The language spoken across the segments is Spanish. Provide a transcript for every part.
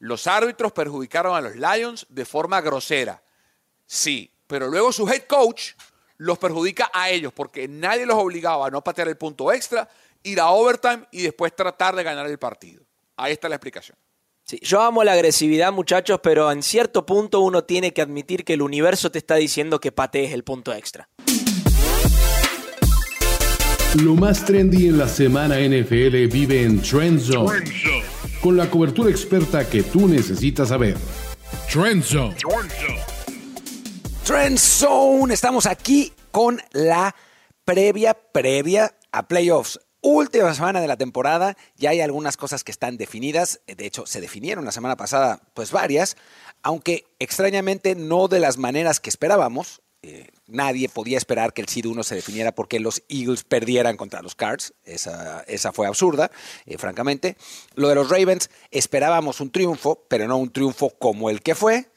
Los árbitros perjudicaron a los Lions de forma grosera. Sí, pero luego su head coach los perjudica a ellos porque nadie los obligaba a no patear el punto extra, ir a overtime y después tratar de ganar el partido. Ahí está la explicación. Sí, yo amo la agresividad, muchachos, pero en cierto punto uno tiene que admitir que el universo te está diciendo que patees el punto extra. Lo más trendy en la semana NFL vive en Trend Zone, con la cobertura experta que tú necesitas saber. Trend Zone. Trend Zone, estamos aquí con la previa, previa a playoffs. Última semana de la temporada, ya hay algunas cosas que están definidas, de hecho se definieron la semana pasada, pues varias, aunque extrañamente no de las maneras que esperábamos. Eh, nadie podía esperar que el seed 1 se definiera porque los Eagles perdieran contra los Cards. Esa, esa fue absurda, eh, francamente. Lo de los Ravens, esperábamos un triunfo, pero no un triunfo como el que fue.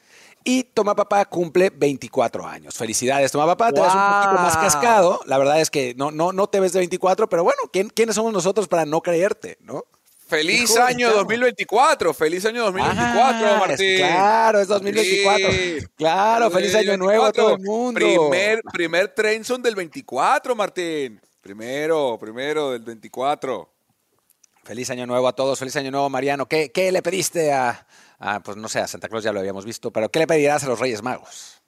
Y Toma Papá cumple 24 años. Felicidades, Toma Papá. Te ves un poquito más cascado. La verdad es que no, no, no te ves de 24, pero bueno, ¿quién, ¿quiénes somos nosotros para no creerte? ¿no? Feliz año 2024, feliz año 2024, Ah, Martín. es- claro, es 2024. Sí. Claro, feliz año nuevo a todo el mundo. Primer, primer Trenson del 24, Martín. Primero, primero del 24. Feliz año nuevo a todos, feliz año nuevo, Mariano. ¿Qué, qué le pediste a, a, pues no sé, a Santa Claus ya lo habíamos visto, pero qué le pedirás a los Reyes Magos?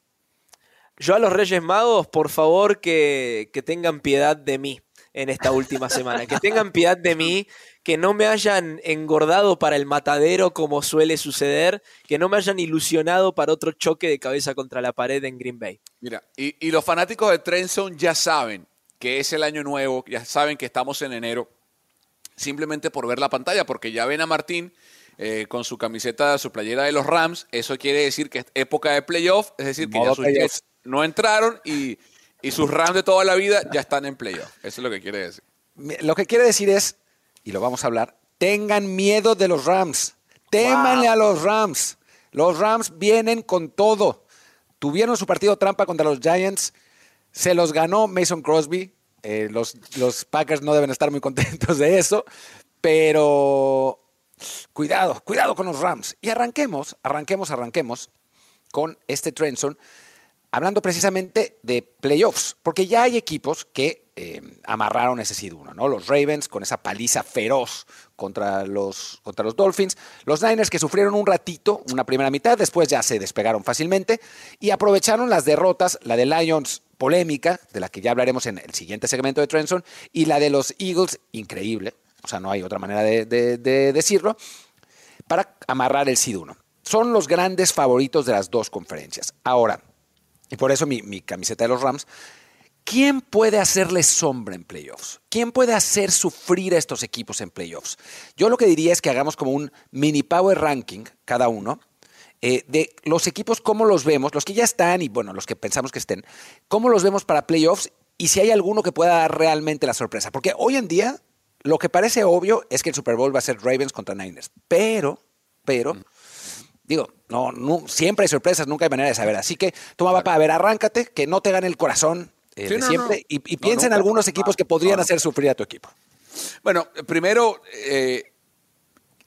Yo a los Reyes Magos, por favor, que, que tengan piedad de mí en esta última semana. Que tengan piedad de mí, que no me hayan engordado para el matadero como suele suceder, que no me hayan ilusionado para otro choque de cabeza contra la pared en Green Bay. Mira, y, y los fanáticos de Trenson ya saben que es el año nuevo, ya saben que estamos en enero, simplemente por ver la pantalla, porque ya ven a Martín eh, con su camiseta, su playera de los Rams, eso quiere decir que es época de playoff, es decir, que Modo ya sus playoff. Jets no entraron y, y sus Rams de toda la vida ya están en playoff. Eso es lo que quiere decir. Lo que quiere decir es, y lo vamos a hablar, tengan miedo de los Rams. Témanle a los Rams. Los Rams vienen con todo. Tuvieron su partido trampa contra los Giants. Se los ganó Mason Crosby. Eh, los, los Packers no deben estar muy contentos de eso. Pero cuidado, cuidado con los Rams. Y arranquemos, arranquemos, arranquemos con este Trenson, hablando precisamente de playoffs, porque ya hay equipos que eh, amarraron ese seed 1, ¿no? Los Ravens con esa paliza feroz contra los, contra los Dolphins, los Niners que sufrieron un ratito, una primera mitad, después ya se despegaron fácilmente y aprovecharon las derrotas, la de Lions polémica, de la que ya hablaremos en el siguiente segmento de Trenson, y la de los Eagles, increíble, o sea, no hay otra manera de, de- de decirlo, para amarrar el SID 1. Son los grandes favoritos de las dos conferencias. Ahora, y por eso mi, mi camiseta de los Rams, ¿quién puede hacerle sombra en playoffs? ¿Quién puede hacer sufrir a estos equipos en playoffs? Yo lo que diría es que hagamos como un mini power ranking cada uno. eh, de los equipos, cómo los vemos, los que ya están y bueno, los que pensamos que estén, cómo los vemos para playoffs y si hay alguno que pueda dar realmente la sorpresa. Porque hoy en día, lo que parece obvio es que el Super Bowl va a ser Ravens contra Niners. Pero, pero, digo, no, no, siempre hay sorpresas, nunca hay manera de saber. Así que, toma, papá, a ver, arráncate, que no te gane el corazón eh, Sí, de no, siempre no. y, piensa en algunos equipos que podrían hacer sufrir a tu equipo. Bueno, primero, eh,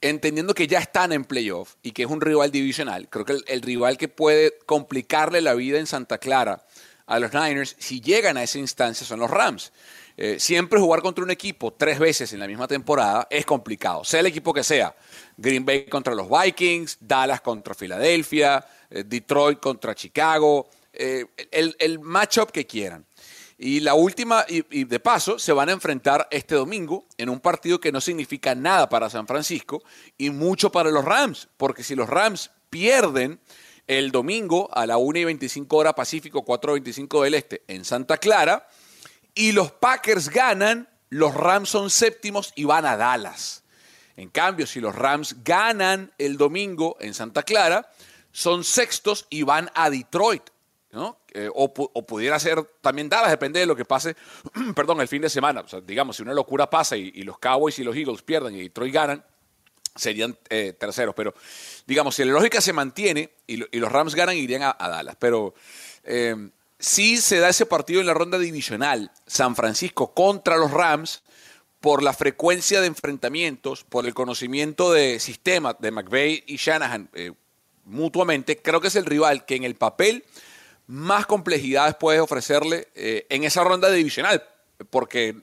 entendiendo que ya están en playoff y que es un rival divisional, creo que el, el rival que puede complicarle la vida en Santa Clara a los Niners, si llegan a esa instancia, son los Rams. Eh, siempre jugar contra un equipo tres veces en la misma temporada es complicado, sea el equipo que sea. Green Bay contra los Vikings, Dallas contra Filadelfia, eh, Detroit contra Chicago, eh, el, matchup que quieran. Y la última, y, y de paso, se van a enfrentar este domingo en un partido que no significa nada para San Francisco y mucho para los Rams, porque si los Rams pierden el domingo a la 1 y 25 hora Pacífico, 4 y 25 del Este en Santa Clara, y los Packers ganan, los Rams son séptimos y van a Dallas. En cambio, si los Rams ganan el domingo en Santa Clara, son sextos y van a Detroit. ¿no? Eh, o, pu- o pudiera ser también Dallas, depende de lo que pase, perdón, el fin de semana. O sea, digamos, si una locura pasa y, los Cowboys y los Eagles pierden y Detroit ganan, serían eh, terceros. Pero, digamos, si la lógica se mantiene y, lo- y los Rams ganan, irían a, a Dallas. Pero eh, si se da ese partido en la ronda divisional, San Francisco contra los Rams, por la frecuencia de enfrentamientos, por el conocimiento de sistema de McVeigh y Shanahan eh, mutuamente, creo que es el rival que en el papel más complejidades puede ofrecerle eh, en esa ronda divisional, porque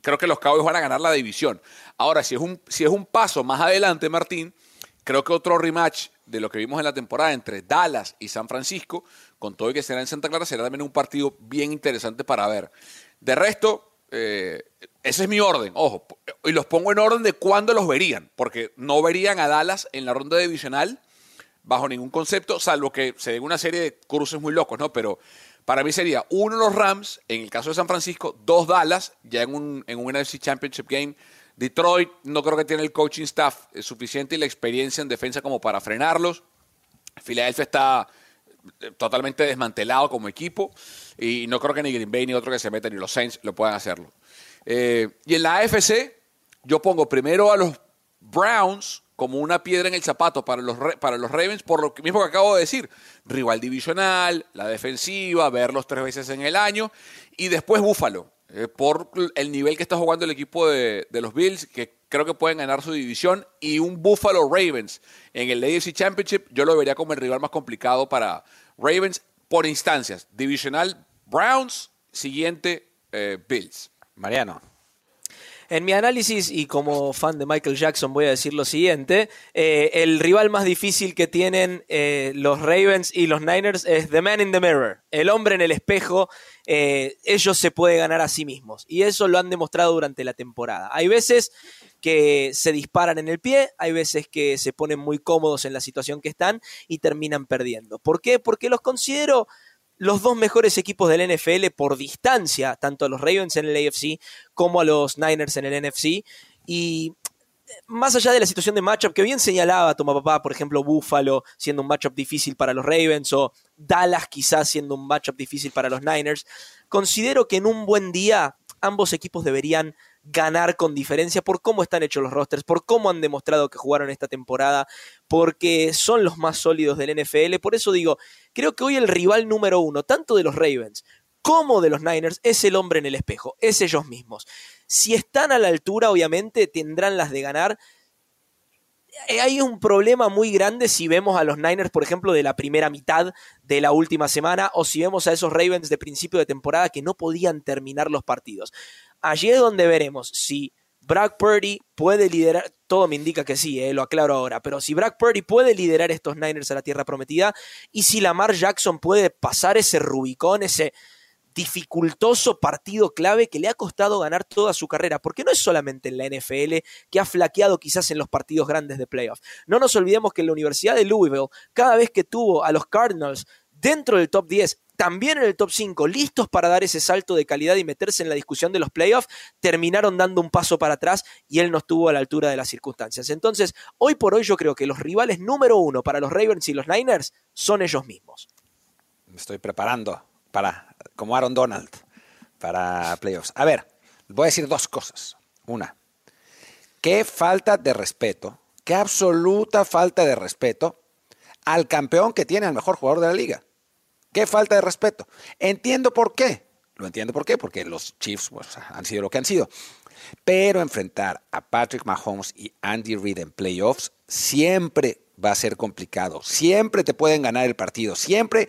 creo que los Cowboys van a ganar la división. Ahora, si es un, si es un paso más adelante, Martín, creo que otro rematch de lo que vimos en la temporada entre Dallas y San Francisco, con todo y que será en Santa Clara, será también un partido bien interesante para ver. De resto, eh, ese es mi orden, ojo, y los pongo en orden de cuándo los verían, porque no verían a Dallas en la ronda divisional bajo ningún concepto, salvo que se den una serie de cruces muy locos, ¿no? Pero para mí sería uno los Rams, en el caso de San Francisco, dos Dallas, ya en un, en un NFC Championship Game. Detroit no creo que tiene el coaching staff suficiente y la experiencia en defensa como para frenarlos. Philadelphia está eh, totalmente desmantelado como equipo y no creo que ni Green Bay ni otro que se meta ni los Saints lo puedan hacerlo. Eh, y en la AFC yo pongo primero a los Browns como una piedra en el zapato para los, para los Ravens, por lo mismo que acabo de decir. Rival divisional, la defensiva, verlos tres veces en el año. Y después Búfalo, eh, por el nivel que está jugando el equipo de, los Bills, que creo que pueden ganar su división. Y un Buffalo Ravens en el AFC Championship, yo lo vería como el rival más complicado para Ravens por instancias. Divisional Browns, siguiente eh, Bills. Mariano. En mi análisis, y como fan de Michael Jackson, voy a decir lo siguiente: eh, el rival más difícil que tienen eh, los Ravens y los Niners es The Man in the Mirror, el hombre en el espejo. Eh, ellos se pueden ganar a sí mismos, y eso lo han demostrado durante la temporada. Hay veces que se disparan en el pie, hay veces que se ponen muy cómodos en la situación que están y terminan perdiendo. ¿Por qué? Porque los considero los dos mejores equipos del NFL por distancia, tanto a los Ravens en el AFC como a los Niners en el NFC. Y más allá de la situación de matchup que bien señalaba Toma Papá, por ejemplo, Buffalo siendo un matchup difícil para los Ravens o Dallas quizás siendo un matchup difícil para los Niners, considero que en un buen día ambos equipos deberían ganar con diferencia por cómo están hechos los rosters, por cómo han demostrado que jugaron esta temporada, porque son los más sólidos del NFL. Por eso digo, creo que hoy el rival número uno, tanto de los Ravens como de los Niners, es el hombre en el espejo, es ellos mismos. Si están a la altura, obviamente, tendrán las de ganar. Eh, hay un problema muy grande si vemos a los Niners, por ejemplo, de la primera mitad de la última semana, o si vemos a esos Ravens de principio de temporada que no podían terminar los partidos allí es donde veremos si Brock Purdy puede liderar, todo me indica que sí, eh, lo aclaro ahora, pero si Brock Purdy puede liderar estos Niners a la tierra prometida y si Lamar Jackson puede pasar ese Rubicón, ese dificultoso partido clave que le ha costado ganar toda su carrera, porque no es solamente en la NFL que ha flaqueado quizás en los partidos grandes de playoff. No nos olvidemos que en la Universidad de Louisville, cada vez que tuvo a los Cardinals dentro del top 10 también en el top 5, listos para dar ese salto de calidad y meterse en la discusión de los playoffs, terminaron dando un paso para atrás y él no estuvo a la altura de las circunstancias. Entonces, hoy por hoy yo creo que los rivales número uno para los Ravens y los Niners son ellos mismos. Me estoy preparando para, como Aaron Donald, para playoffs. A ver, voy a decir dos cosas. Una, qué falta de respeto, qué absoluta falta de respeto al campeón que tiene al mejor jugador de la liga. Qué falta de respeto. Entiendo por qué. Lo entiendo por qué, porque los Chiefs pues, han sido lo que han sido. Pero enfrentar a Patrick Mahomes y Andy Reid en playoffs siempre va a ser complicado. Siempre te pueden ganar el partido. Siempre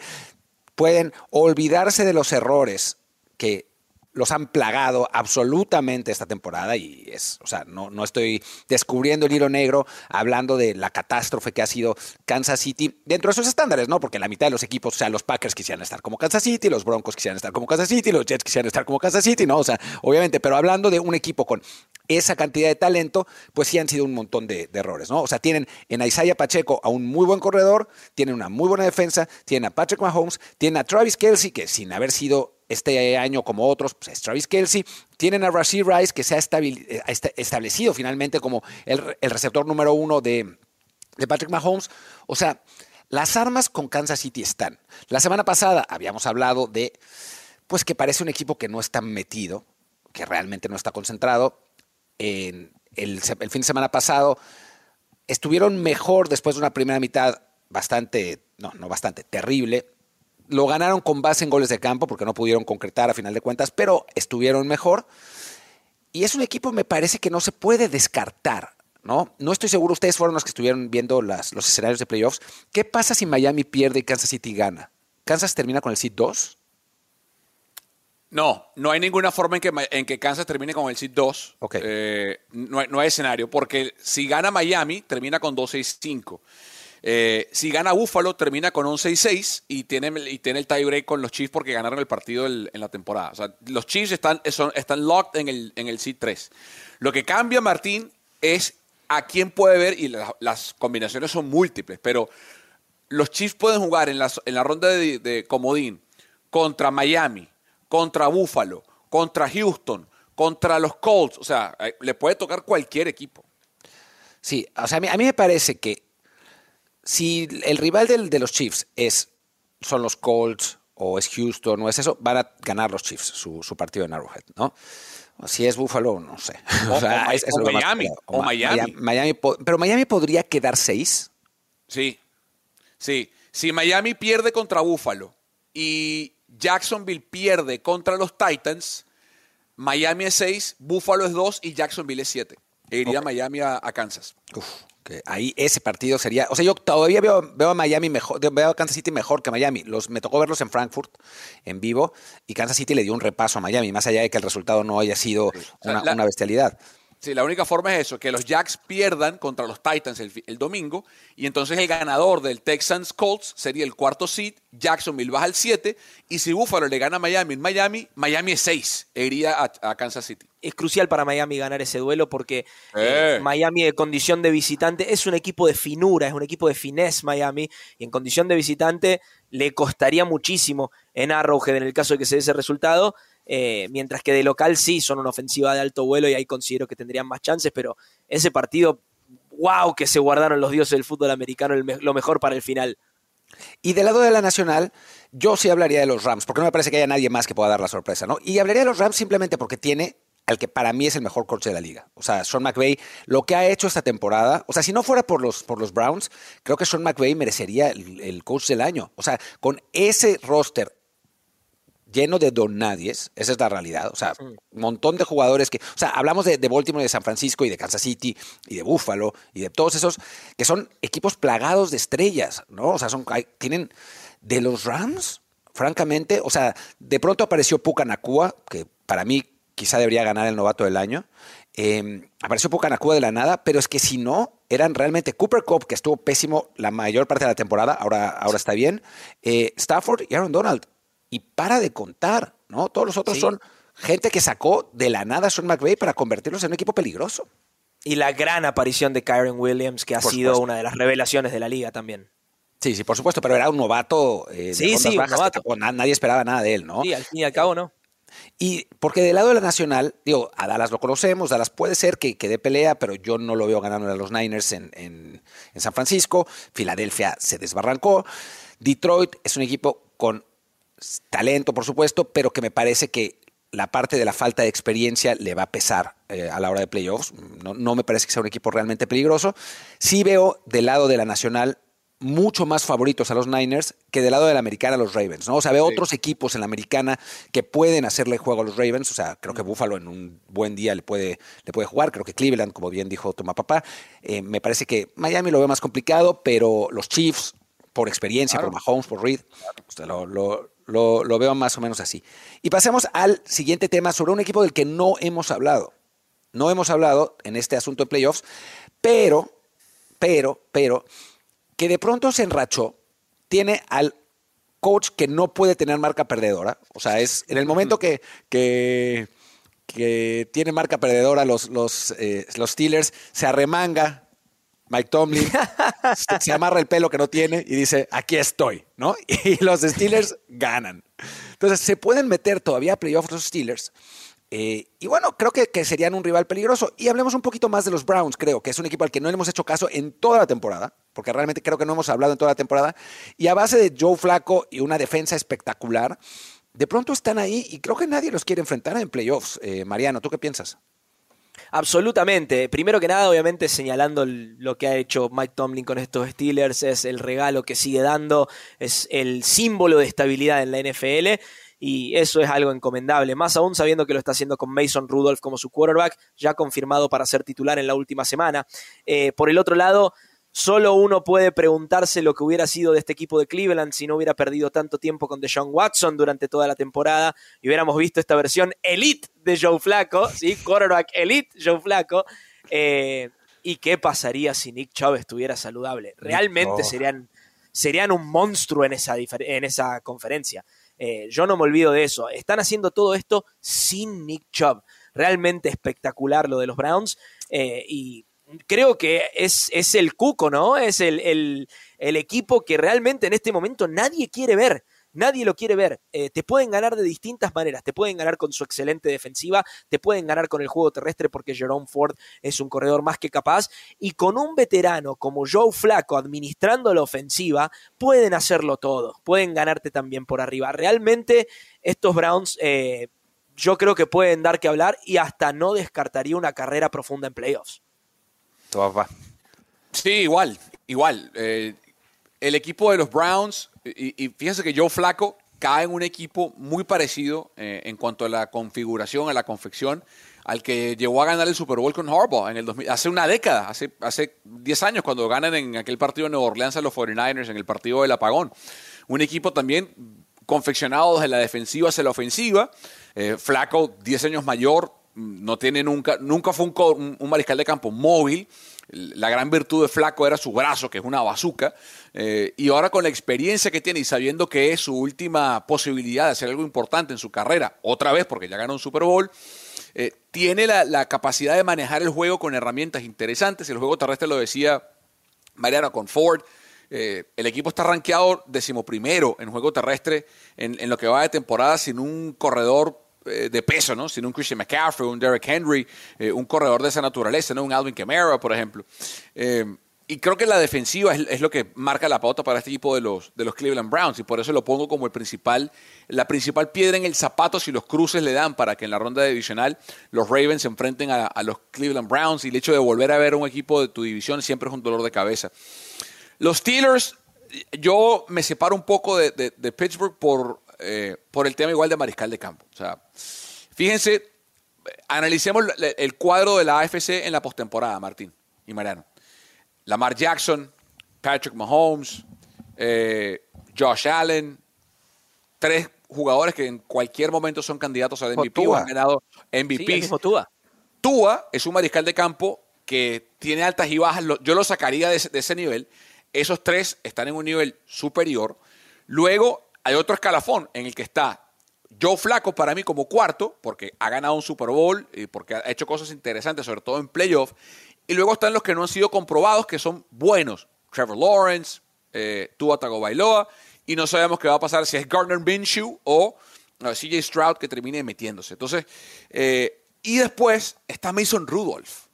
pueden olvidarse de los errores que los han plagado absolutamente esta temporada y es, o sea, no, no estoy descubriendo el hilo negro hablando de la catástrofe que ha sido Kansas City dentro de sus estándares, ¿no? Porque la mitad de los equipos, o sea, los Packers quisieran estar como Kansas City, los Broncos quisieran estar como Kansas City, los Jets quisieran estar como Kansas City, ¿no? O sea, obviamente, pero hablando de un equipo con esa cantidad de talento, pues sí han sido un montón de, errores, ¿no? O sea, tienen en Isaiah Pacheco a un muy buen corredor, tienen una muy buena defensa, tienen a Patrick Mahomes, tienen a Travis Kelsey, que sin haber sido este año como otros, pues es Travis Kelsey. Tienen a Rasheed Rice, que se ha eh, establecido finalmente como el, receptor número uno de, Patrick Mahomes. O sea, las armas con Kansas City están. La semana pasada habíamos hablado de, pues que parece un equipo que no está metido, que realmente no está concentrado. En el, el fin de semana pasado estuvieron mejor después de una primera mitad bastante, no, no bastante, terrible lo ganaron con base en goles de campo porque no pudieron concretar a final de cuentas, pero estuvieron mejor. y es un equipo, me parece que no se puede descartar. ¿no? No estoy seguro, ustedes fueron los que estuvieron viendo las, los escenarios de playoffs. ¿Qué pasa si Miami pierde y Kansas City gana? ¿Kansas termina con el seed 2? No, no hay ninguna forma en que, en que Kansas termine con el seed 2. Ok. Eh, no, no hay escenario, porque si gana Miami, termina con 2-6-5. Eh, si gana Buffalo, termina con 11-6 y tiene, y tiene el tiebreak con los Chiefs porque ganaron el partido en la temporada. O sea, los Chiefs están, son- locked en el, en el seed 3. Lo que cambia, Martín, es a quién puede ver, y la- las combinaciones son múltiples, pero los Chiefs pueden jugar en la, ronda de, comodín contra Miami, contra Buffalo, contra Houston, contra los Colts. O sea, eh, le puede tocar cualquier equipo. Sí, o sea, a mí me parece que si el rival del- de los Chiefs es, son los Colts o es Houston o es eso, van a ganar los Chiefs su, su partido en Arrowhead, ¿no? Si es Buffalo, no sé. O- o Ma- es- o Miami, o Miami. Pero Miami podría quedar seis. Sí, sí. Si Miami pierde contra Buffalo y Jacksonville pierde contra los Titans, Miami es 6, Buffalo es 2 y Jacksonville es 7. E iría Miami a, a Kansas. Uf, que ahí ese partido sería. O sea, yo todavía veo, veo a Miami mejor, veo a Kansas City mejor que Miami. Los, me tocó verlos en Frankfurt en vivo y Kansas City le dio un repaso a Miami, más allá de que el resultado no haya sido una, la- una bestialidad. Sí, la única forma es eso, que los Jacks pierdan contra los Titans el, domingo y entonces el ganador del Texans Colts sería el cuarto seed, Jacksonville baja al 7 y si Buffalo le gana a Miami en Miami, Miami es 6 e iría a, a Kansas City. Es crucial para Miami ganar ese duelo porque Eh. eh, Miami de condición de visitante es un equipo de finura, es un equipo de finesse Miami y en condición de visitante le costaría muchísimo en Arrowhead en el caso de que se dé ese resultado, eh, mientras que de local sí son una ofensiva de alto vuelo y ahí considero que tendrían más chances, pero ese partido, wow, que se guardaron los dioses del fútbol americano el me- lo mejor para el final. Y del lado de la nacional, yo sí hablaría de los Rams, porque no me parece que haya nadie más que pueda dar la sorpresa, ¿no? Y hablaría de los Rams simplemente porque tiene al que para mí es el mejor coach de la liga. O sea, Sean McVay, lo que ha hecho esta temporada, o sea, si no fuera por los, por los Browns, creo que Sean McVay merecería el, el coach del año. O sea, con ese roster lleno de donadies, esa es la realidad. O sea, un montón de jugadores que, o sea, hablamos de, de Baltimore, y de San Francisco y de Kansas City y de Buffalo y de todos esos que son equipos plagados de estrellas, ¿no? O sea, son, hay- tienen de los Rams, francamente, o sea, de pronto apareció Puka Nakua, que para mí quizá debería ganar el novato del año. Eh, apareció Puka Nakua de la nada, pero es que si no, eran realmente Cooper Cup, que estuvo pésimo la mayor parte de la temporada, ahora, ahora está bien, eh, Stafford y Aaron Donald. Y para de contar, ¿no? Todos los otros Sí. son gente que sacó de la nada a Sean McVay para convertirlos en un equipo peligroso. Y la gran aparición de Kyron Williams, que ha Por sido supuesto. una de las revelaciones de la liga también. Sí, sí, por supuesto, pero era un novato eh, de Sí, sí, un bajas novato. nadie esperaba nada de él, ¿no? Sí, al fin y al cabo no. Y porque del lado de la nacional, digo, a Dallas lo conocemos, Dallas puede ser que, que dé pelea, pero yo no lo veo ganando a los Niners en, en- San Francisco. Filadelfia se desbarrancó. Detroit es un equipo con talento, por supuesto, pero que me parece que la parte de la falta de experiencia le va a pesar eh, a la hora de playoffs. No, no me parece que sea un equipo realmente peligroso. Sí veo del lado de la nacional mucho más favoritos a los Niners que del lado de la americana a los Ravens, ¿no? O sea, veo Sí. otros equipos en la americana que pueden hacerle juego a los Ravens. O sea, creo que Buffalo en un buen día le puede, le puede jugar. Creo que Cleveland, como bien dijo Toma Papá. Eh, me parece que Miami lo veo más complicado, pero los Chiefs, por experiencia, Claro. por Mahomes, por Reed, o sea, lo, lo- lo- lo veo más o menos así. Y pasemos al siguiente tema sobre un equipo del que no hemos hablado. No hemos hablado en este asunto de playoffs, pero, pero, pero, que de pronto se enrachó, tiene al coach que no puede tener marca perdedora. O sea, es en el momento que, que, tiene marca perdedora los, los, eh, los Steelers, se arremanga Mike Tomlin, se, se amarra el pelo que no tiene y dice, aquí estoy, ¿no? Y los Steelers ganan. Entonces, se pueden meter todavía a playoffs los Steelers. Eh, y bueno, creo que, que serían un rival peligroso. Y hablemos un poquito más de los Browns, creo, que es un equipo al que no le hemos hecho caso en toda la temporada, porque realmente creo que no hemos hablado en toda la temporada. Y a base de Joe Flaco y una defensa espectacular, de pronto están ahí y creo que nadie los quiere enfrentar en playoffs. Eh, Mariano, ¿tú qué piensas? Absolutamente. Primero que nada, obviamente, señalando lo que ha hecho Mike Tomlin con estos Steelers, es el regalo que sigue dando, es el símbolo de estabilidad en la NFL. y eso es algo encomendable, más aún sabiendo que lo está haciendo con Mason Rudolph como su quarterback, ya confirmado para ser titular en la última semana. Eh, por el otro lado, Solo uno puede preguntarse lo que hubiera sido de este equipo de Cleveland si no hubiera perdido tanto tiempo con Deshaun Watson durante toda la temporada y hubiéramos visto esta versión elite de Joe Flaco, ¿sí? quarterback elite Joe Flaco. Eh, ¿Y qué pasaría si Nick Chubb estuviera saludable? Realmente serían, serían un monstruo en esa, en esa conferencia. Eh, yo no me olvido de eso. Están haciendo todo esto sin Nick Chubb. Realmente espectacular lo de los Browns. Eh, y creo que es, es el cuco, ¿no? Es el, el, equipo que realmente en este momento nadie quiere ver. Nadie lo quiere ver. Eh, te pueden ganar de distintas maneras. Te pueden ganar con su excelente defensiva. Te pueden ganar con el juego terrestre porque Jerome Ford es un corredor más que capaz. Y con un veterano como Joe Flaco administrando la ofensiva, pueden hacerlo todo. Pueden ganarte también por arriba. Realmente estos Browns eh, yo creo que pueden dar que hablar y hasta no descartaría una carrera profunda en playoffs. Sí, igual, igual. Eh, el equipo de los Browns, y, fíjense que Joe Flaco cae en un equipo muy parecido eh, en cuanto a la configuración, a la confección, al que llegó a ganar el Super Bowl con Harbaugh en el hace una década, hace, hace 10 años, cuando ganan en aquel partido de Nueva Orleans a los 49ers, en el partido del apagón. Un equipo también confeccionado desde la defensiva hacia la ofensiva. Eh, Flaco, 10 años mayor, no tiene nunca, nunca fue un, mariscal de campo móvil. La gran virtud de Flaco era su brazo, que es una bazuca. Eh, y ahora con la experiencia que tiene y sabiendo que es su última posibilidad de hacer algo importante en su carrera, otra vez porque ya ganó un Super Bowl, eh, tiene la, capacidad de manejar el juego con herramientas interesantes. El juego terrestre lo decía Mariano con Ford. Eh, el equipo está rankeado decimoprimero en juego terrestre en, lo que va de temporada sin un corredor eh, de peso, ¿no? Sin un Christian McCaffrey, un Derek Henry, eh, un corredor de esa naturaleza, ¿no? Un Alvin Kamara, por ejemplo. Eh, y creo que la defensiva es, lo que marca la pauta para este equipo de los, de los Cleveland Browns y por eso lo pongo como el principal, la principal piedra en el zapato si los cruces le dan para que en la ronda divisional los Ravens se enfrenten a, los Cleveland Browns y el hecho de volver a ver un equipo de tu división siempre es un dolor de cabeza. Los Steelers, yo me separo un poco de Pittsburgh por eh, por el tema igual de mariscal de campo. O sea, fíjense, analicemos el cuadro de la AFC en la postemporada, Martín y Mariano. Lamar Jackson, Patrick Mahomes, eh, Josh Allen, tres jugadores que en cualquier momento son candidatos al MVP o han ganado MVP. Sí, Tua. Tua es un mariscal de campo que tiene altas y bajas. Yo lo sacaría de ese nivel. Esos tres están en un nivel superior. Luego hay otro escalafón en el que está Joe Flaco para mí como cuarto, porque ha ganado un Super Bowl y porque ha hecho cosas interesantes, sobre todo en playoff. Y luego están los que no han sido comprobados, que son buenos. Trevor Lawrence, eh, Tua Tagovailoa, y no sabemos qué va a pasar si es Gardner Minshew o CJ Stroud que termine metiéndose. Entonces, eh, y después está Mason Rudolph.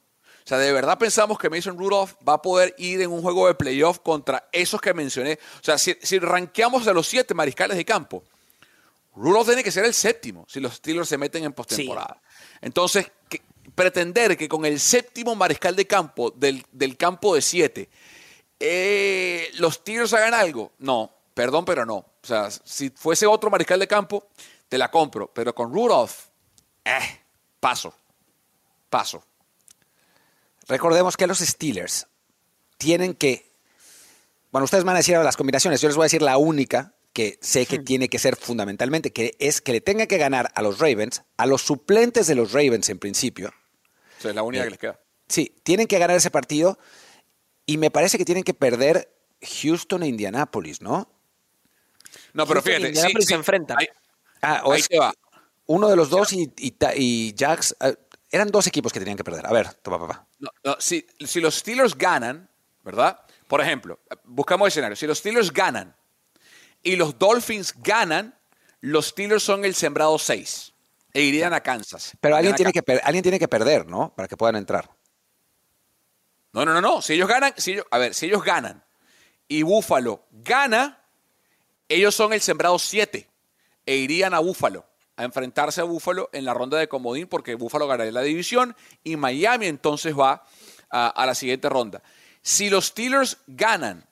O sea, de verdad pensamos que Mason Rudolph va a poder ir en un juego de playoff contra esos que mencioné. O sea, si, si rankeamos de los siete mariscales de campo, Rudolph tiene que ser el séptimo si los Steelers se meten en postemporada. Entonces, pretender que con el séptimo mariscal de campo del, campo de siete eh, los Steelers hagan algo, no, perdón, pero no. O sea, si fuese otro mariscal de campo, te la compro. Pero con Rudolph, eh, paso, paso. Recordemos que los Steelers tienen que. Bueno, ustedes van a decir las combinaciones. Yo les voy a decir la única que sé que tiene que ser fundamentalmente, que es que le tenga que ganar a los Ravens, a los suplentes de los Ravens en principio. Esa es la única eh, que les queda. Sí, tienen que ganar ese partido y me parece que tienen que perder Houston e Indianapolis, ¿no? No, pero fíjate. Indianapolis se enfrentan. ah, o Uno de los dos y, y, y Jax. Eh, eran dos equipos que tenían que perder. A ver, toma, papá. Si, los Steelers ganan, ¿verdad? Por ejemplo, buscamos escenario. Si los Steelers ganan y los Dolphins ganan, los Steelers son el sembrado 6 e irían a Kansas. Pero alguien tiene, que alguien tiene que perder, ¿no? Para que puedan entrar. No, no, no, no. Si ellos ganan, si a ver, si ellos ganan y Buffalo gana, ellos son el sembrado 7 e irían a Buffalo a enfrentarse a Buffalo en la ronda de comodín porque Buffalo ganaría la división y Miami entonces va a, la siguiente ronda. Si los Steelers ganan,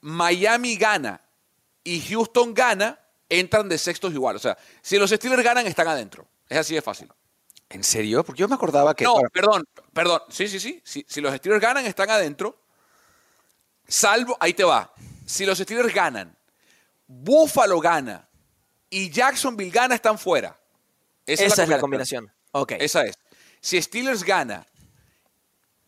Miami gana y Houston gana, entran de sextos igual. O sea, si los Steelers ganan, están adentro. Es así de fácil. ¿En serio? Porque yo me acordaba que... No, perdón, perdón. Sí, sí, sí. Si, si los Steelers ganan, están adentro. Salvo, ahí te va. Si los Steelers ganan, Buffalo gana y Jacksonville gana, están fuera. Esa, es la combinación. Ok. Esa es. Si Steelers gana,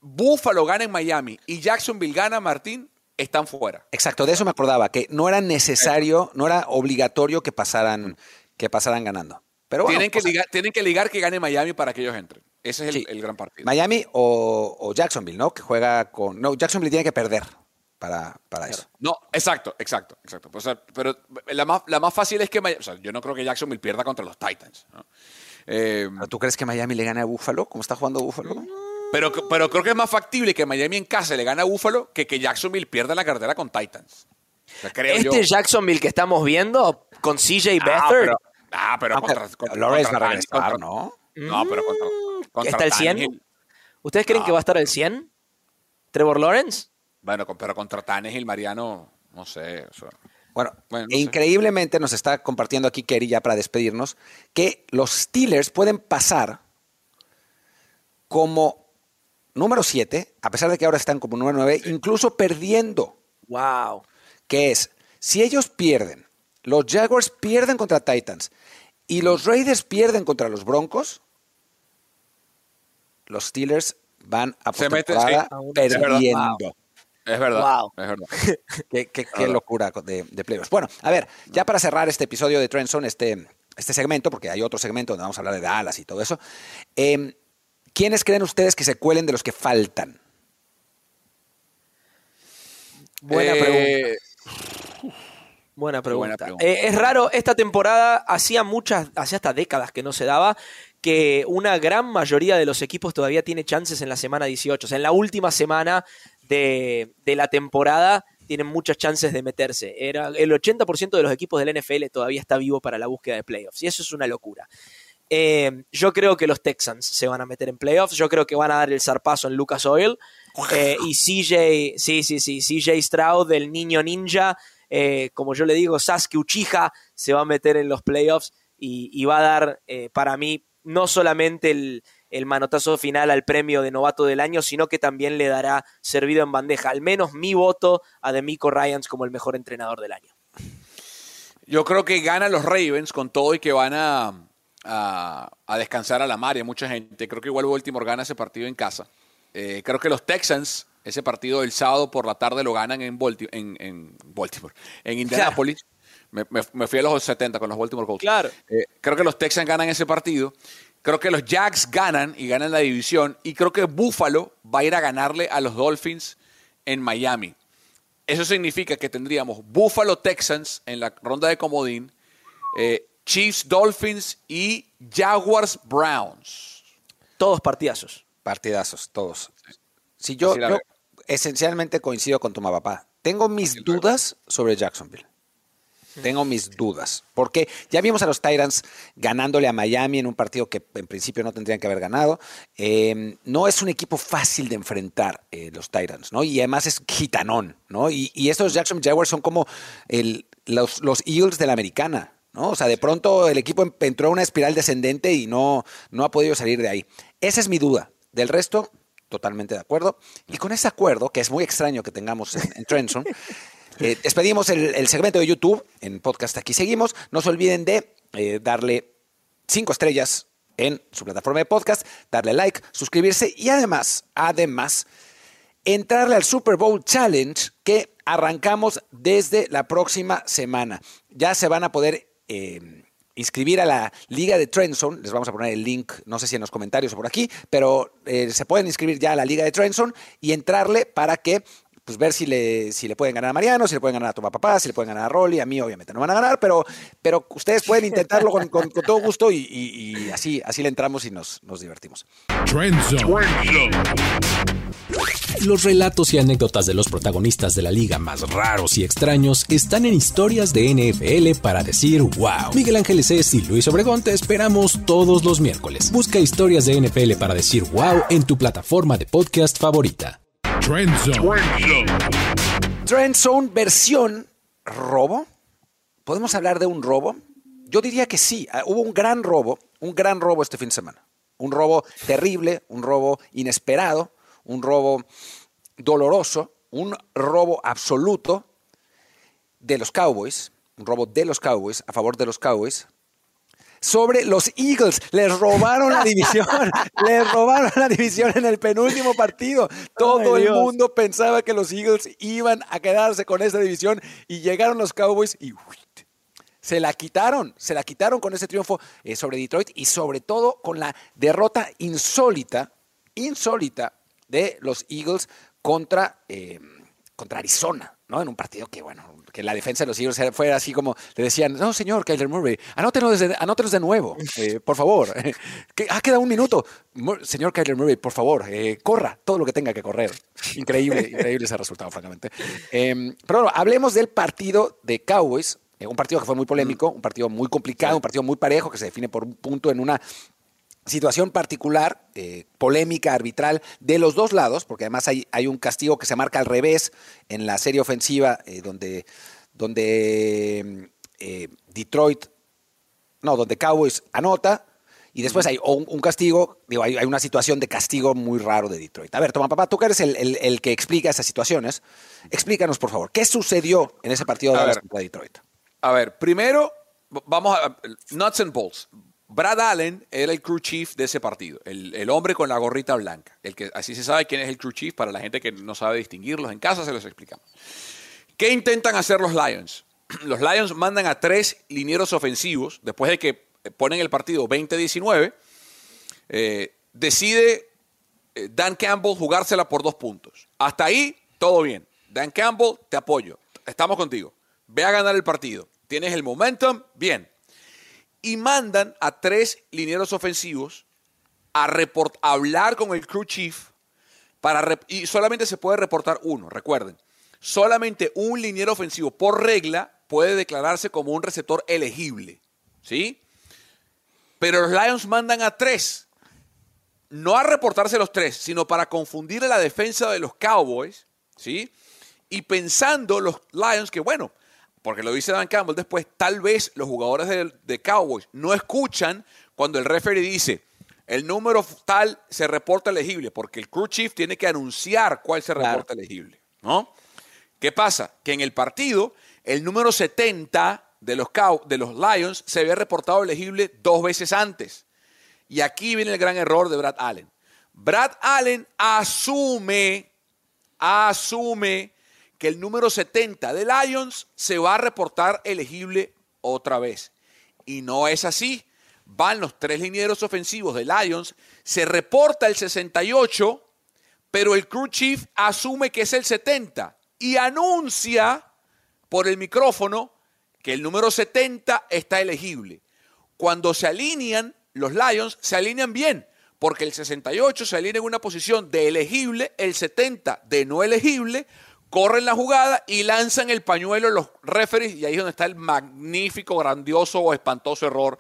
Buffalo gana en Miami y Jacksonville gana, Martín, están fuera. Exacto, de eso me acordaba, que no era necesario, no era obligatorio que pasaran, que pasaran ganando. Pero bueno, tienen, que o sea, ligar, tienen que ligar que gane Miami para que ellos entren. Ese es el, Sí. el gran partido. Miami o, o Jacksonville, ¿no? Que juega con... No, Jacksonville tiene que perder para, para eso. No, exacto, exacto, exacto. O sea, pero la más, la más fácil es que Miami, o sea, yo no creo que Jacksonville pierda contra los Titans. ¿no? Eh, ¿Pero ¿Tú crees que Miami le gane a Buffalo? ¿Cómo está jugando Buffalo? pero, pero creo que es más factible que Miami en casa le gane a Buffalo que que Jacksonville pierda la cartera con Titans. O sea, creo yo. Este Jacksonville que estamos viendo con CJ Ah, Beathard. pero, ah, pero Aunque contra, contra- Lawrence contra va a regresar, contra- ¿no? No, pero contra, contra ¿Está el 100? Tannehill. ¿Ustedes creen No. que va a estar el 100? ¿Trevor Lawrence? Bueno, pero contra Tannehill, Mariano, no sé. o sea, Bueno, Bueno, no e sé. increíblemente nos está compartiendo aquí Kerry ya para despedirnos que los Steelers pueden pasar como número 7, a pesar de que ahora están como número 9, incluso perdiendo, Wow. que es, si ellos pierden, los Jaguars pierden contra Titans y los Raiders pierden contra los Broncos, los Steelers van a Se mete- sí. Verdad. Es verdad. Wow. Es verdad. Qué, qué- qué locura de, de playoffs. Bueno, a ver, ya para cerrar este episodio de Trenson, este, este segmento, porque hay otro segmento donde vamos a hablar de Dallas y todo eso, eh, ¿quiénes creen ustedes que se cuelen de los que faltan? Buena Eh, pregunta. Buena pregunta. buena pregunta. Eh, es raro, esta temporada hacía muchas, hacía hasta décadas que no se daba, que una gran mayoría de los equipos todavía tiene chances en la semana 18. O sea, en la última semana de, de la temporada tienen muchas chances de meterse. Era, el 80% de los equipos del NFL todavía está vivo para la búsqueda de playoffs. Y eso es una locura. Eh, yo creo que los Texans se van a meter en playoffs. Yo creo que van a dar el zarpazo en Lucas Oil. Eh, y CJ, sí, sí, sí, CJ Stroud, el niño ninja, eh, como yo le digo, Sasuke Uchiha, se va a meter en los playoffs y, y va a dar para mí no solamente el, el manotazo final al premio de novato del año, sino que también le dará servido en bandeja, al menos mi voto a Demico Ryans como el mejor entrenador del año. Yo creo que ganan los Ravens con todo y que van a, a, a descansar a la mar y a mucha gente. Creo que igual Baltimore gana ese partido en casa. Eh, creo que los Texans, ese partido del sábado por la tarde lo ganan en, Balti- en, en Baltimore, en Indianapolis. Me, me- me fui a los 70 con los Baltimore Colts. Claro. Eh, creo que los Texans ganan ese partido. Creo que los Jags ganan y ganan la división. Y creo que Buffalo va a ir a ganarle a los Dolphins en Miami. Eso significa que tendríamos Buffalo Texans en la ronda de comodín, eh, Chiefs Dolphins y Jaguars Browns. Todos partidazos. Partidazos, todos. Si yo, esencialmente coincido con tu papá. Tengo mis dudas sobre Jacksonville. Tengo mis dudas. Porque ya vimos a los Tyrants ganándole a Miami en un partido que en principio no tendrían que haber ganado. Eh, no es un equipo fácil de enfrentar eh, los Tyrants, ¿no? Y además es gitanón, ¿no? Y, estos Jackson Jaguars son como los, Eagles de la americana, ¿no? O sea, de pronto el equipo em- entró a una espiral descendente y no, no ha podido salir de ahí. Esa es mi duda. Del resto, totalmente de acuerdo. Y con ese acuerdo, que es muy extraño que tengamos en, en Trenson, eh, despedimos el, segmento de YouTube en podcast Aquí Seguimos. No se olviden de eh, darle cinco estrellas en su plataforma de podcast, darle like, suscribirse y además, además, entrarle al Super Bowl Challenge que arrancamos desde la próxima semana. Ya se van a poder eh, inscribir a la Liga de Trendzone. Les vamos a poner el link, no sé si en los comentarios o por aquí, pero eh, se pueden inscribir ya a la Liga de Trendzone y entrarle para que pues ver si le, si le pueden ganar a Mariano, si le pueden ganar a tu papá, si le pueden ganar a Rolly, a mí obviamente no van a ganar, pero, pero ustedes pueden intentarlo con, con- con todo gusto y, y- y así, así le entramos y nos, nos divertimos. Trend Zone. Los relatos y anécdotas de los protagonistas de la liga más raros y extraños están en historias de NFL para decir wow. Miguel Ángeles es y Luis Obregón te esperamos todos los miércoles. Busca historias de NFL para decir wow en tu plataforma de podcast favorita. Trend Zone. Trend Zone versión robo. ¿podemos hablar de un robo? Yo diría que sí. Ah, Hubo un gran robo, un gran robo este fin de semana. Un robo terrible, un robo inesperado, un robo doloroso, un robo absoluto de los Cowboys, un robo de los Cowboys, a favor de los Cowboys, sobre los Eagles. Les robaron la división. Les robaron la división en el penúltimo partido. Todo Ay, el Dios. mundo pensaba que los Eagles iban a quedarse con esa división y llegaron los Cowboys y uy, se la quitaron. Se la quitaron con ese triunfo eh, sobre Detroit y sobre todo con la derrota insólita, insólita de los Eagles contra, eh, contra Arizona, ¿no? En un partido que, bueno, que la defensa de los Eagles era- fue así como le decían, no, señor Kyler Murray, anótenos de, anótenos de nuevo, eh, por favor. que ha quedado un minuto. Señor Kyler Murray, por favor, eh, corra todo lo que tenga que correr. Increíble, increíble ese resultado, francamente. Eh, pero bueno, hablemos del partido de Cowboys. eh, un partido que fue muy polémico, un partido muy complicado, un partido muy parejo que se define por un punto en una situación particular, eh, polémica, arbitral, de los dos lados, porque además hay, hay un castigo que se marca al revés en la serie ofensiva, eh, donde, donde eh, Detroit, no, donde Cowboys anota, y después hay un, un castigo, digo, hay, hay una situación de castigo muy raro de Detroit. A ver, toma papá, tú que eres el, el- el que explica esas situaciones, explícanos por favor, ¿qué sucedió en ese partido de A ver. contra Detroit? A ver, primero, vamos a. Nuts and bolts. Brad Allen era el crew chief de ese partido, el, hombre con la gorrita blanca. El que, así se sabe quién es el crew chief para la gente que no sabe distinguirlos. En casa se los explicamos. ¿Qué intentan hacer los Lions? Los Lions mandan a tres linieros ofensivos después de que ponen el partido 20-19. eh, decide eh, Dan Campbell jugársela por dos puntos. Hasta ahí, todo bien. Dan Campbell, te apoyo. Estamos contigo. Ve a ganar el partido. Tienes el momentum, bien. Y mandan a tres linieros ofensivos a, hablar con el crew chief para y solamente se puede reportar uno, recuerden. Solamente un liniero ofensivo por regla puede declararse como un receptor elegible. ¿Sí? Pero los Lions mandan a tres. No a reportarse los tres, sino para confundir la defensa de los Cowboys. ¿Sí? Y pensando los Lions que, bueno, porque lo dice Dan Campbell después, tal vez los jugadores de, de Cowboys no escuchan cuando el referee dice, el número tal se reporta elegible, porque el crew chief tiene que anunciar cuál se Claro. reporta elegible, ¿no? ¿Qué pasa? Que en el partido, el número 70 de los, Cow- de los Lions se había reportado elegible dos veces antes. Y aquí viene el gran error de Brad Allen. Brad Allen asume, asume que el número 70 de Lions se va a reportar elegible otra vez. Y no es así. Van los tres linieros ofensivos de Lions, se reporta el 68, pero el crew chief asume que es el 70 y anuncia por el micrófono que el número 70 está elegible. Cuando se alinean, los Lions se alinean bien, porque el 68 se alinea en una posición de elegible, el 70 de no elegible, corren la jugada y lanzan el pañuelo los referees, y ahí es donde está el magnífico, grandioso o espantoso error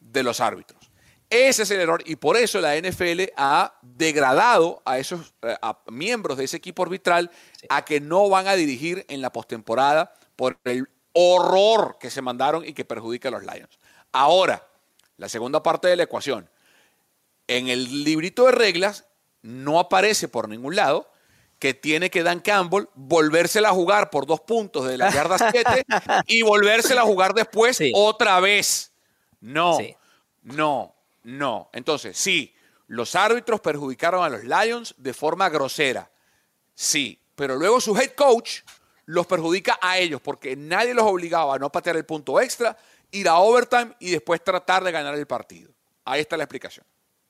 de los árbitros. Ese es el error y por eso la NFL ha degradado a esos eh, a miembros de ese equipo arbitral a que no van a dirigir en la postemporada por el horror que se mandaron y que perjudica a los Lions. Ahora, la segunda parte de la ecuación. En el librito de reglas no aparece por ningún lado que tiene que Dan Campbell volvérsela a jugar por dos puntos de la yarda 7 y volvérsela a jugar después Sí. otra vez. No, Sí. no, no. Entonces, sí, los árbitros perjudicaron a los Lions de forma grosera. Sí, pero luego su head coach los perjudica a ellos porque nadie los obligaba a no patear el punto extra, ir a overtime y después tratar de ganar el partido. Ahí está la explicación.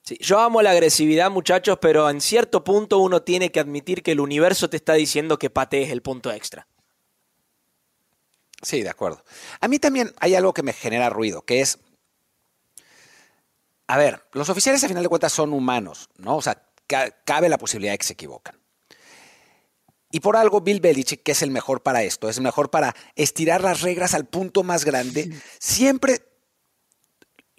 Sí, yo amo la agresividad, muchachos, pero en cierto punto uno tiene que admitir que el universo te está diciendo que patees el punto extra. Sí, de acuerdo. A mí también hay algo que me genera ruido, que es, a ver, los oficiales a final de cuentas son humanos, ¿no? O sea, ca- cabe la posibilidad de que se equivocan. Y por algo Bill Belichick, que es el mejor para esto, es el mejor para estirar las reglas al punto más grande, siempre